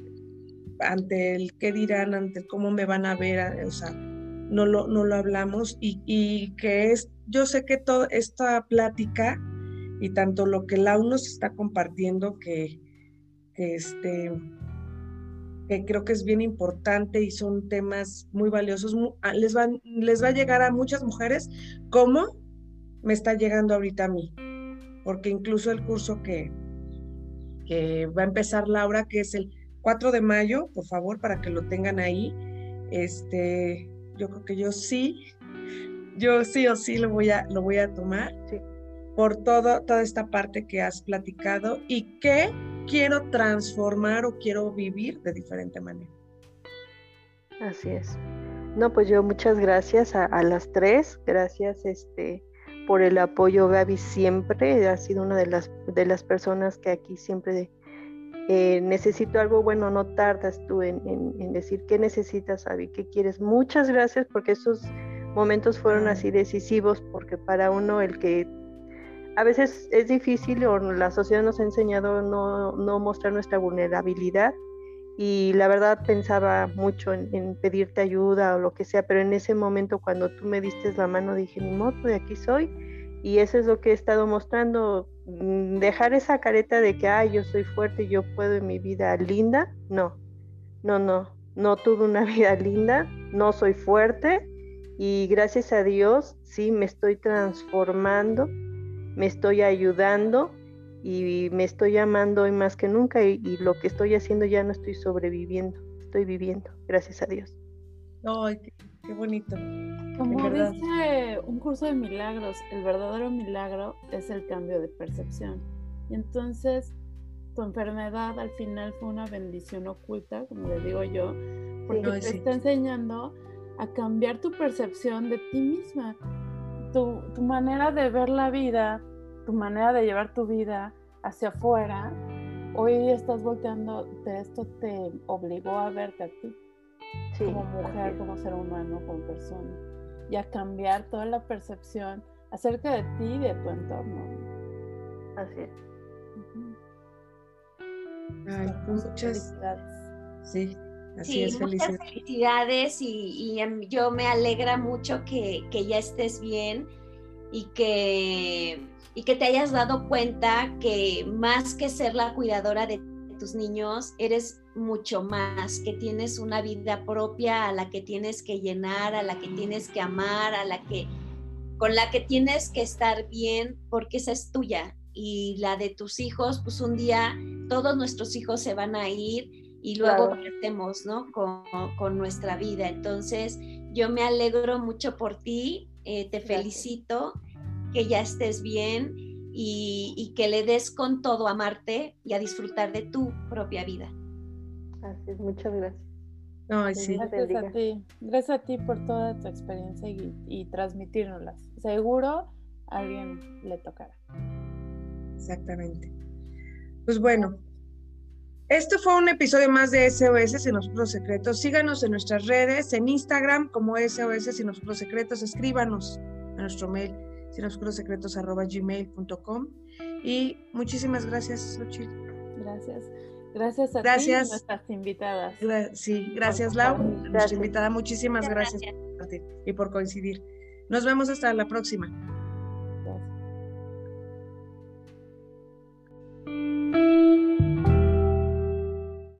ante el qué dirán, ante el cómo me van a ver, o sea, no lo, no lo hablamos y, y, que es, yo sé que toda esta plática y tanto lo que la nos está compartiendo que, que este, que creo que es bien importante y son temas muy valiosos. Les, van, les va a llegar a muchas mujeres como me está llegando ahorita a mí, porque incluso el curso que, que va a empezar Laura, que es el 4 de mayo, por favor, para que lo tengan ahí, este, yo creo que yo sí, yo sí o sí lo voy a, lo voy a tomar. por todo, toda esta parte que has platicado y que quiero transformar o quiero vivir de diferente manera. Así es. No, pues yo muchas gracias a, las tres, gracias este por el apoyo Gaby siempre, ha sido una de las, de las personas que aquí siempre eh, necesito algo bueno, no tardas tú en, en, decir qué necesitas, Gaby, qué quieres. Muchas gracias porque esos momentos fueron así decisivos, porque para uno el que a veces es difícil o la sociedad nos ha enseñado no, no mostrar nuestra vulnerabilidad y la verdad pensaba mucho en, pedirte ayuda o lo que sea, pero en ese momento cuando tú me diste la mano dije, mi moto, de aquí soy y eso es lo que he estado mostrando, mm, dejar esa careta de que, ay, yo soy fuerte, yo puedo en mi vida linda, no, no, no, no tuve una vida linda, no soy fuerte y gracias a Dios sí me estoy transformando me estoy ayudando y me estoy amando hoy más que nunca y, lo que estoy haciendo ya no estoy sobreviviendo, estoy viviendo, gracias a Dios. Ay, qué, bonito. Como dice un curso de milagros, el verdadero milagro es el cambio de percepción. Y entonces tu enfermedad al final fue una bendición oculta, como le digo yo, porque te está enseñando a cambiar tu percepción de ti misma tu, tu manera de ver la vida, tu manera de llevar tu vida hacia afuera, hoy estás volteando, de esto te obligó a verte a ti como mujer, como ser humano, como persona, y a cambiar toda la percepción acerca de ti y de tu entorno. Así es. Ay, muchas felicidades. Sí, así es, felicidades. Muchas felicidades y, em, yo me alegra mucho que, que ya estés bien y que, y que te hayas dado cuenta que más que ser la cuidadora de tus niños, eres mucho más, que tienes una vida propia a la que tienes que llenar, a la que tienes que amar, a la que con la que tienes que estar bien porque esa es tuya y la de tus hijos, pues un día todos nuestros hijos se van a ir y luego claro. ¿no? Con, con, nuestra vida. Entonces, yo me alegro mucho por ti, eh, te felicito, que ya estés bien y, que le des con todo a amarte y a disfrutar de tu propia vida. Así es, muchas gracias. Gracias a ti. Gracias a ti por toda tu experiencia y, y transmitírnoslas. Seguro a alguien le tocará. Exactamente. Pues bueno, este fue un episodio más de SOS Sin los Secretos. Síganos en nuestras redes, en Instagram como SOS Sin los Secretos. Escríbanos a nuestro mail gmail.com y muchísimas gracias, Xochitl. Gracias. Gracias a gracias. ti nuestras invitadas. sí, gracias, Lau, nuestra invitada. Muchísimas gracias, gracias por y por coincidir. Nos vemos hasta la próxima.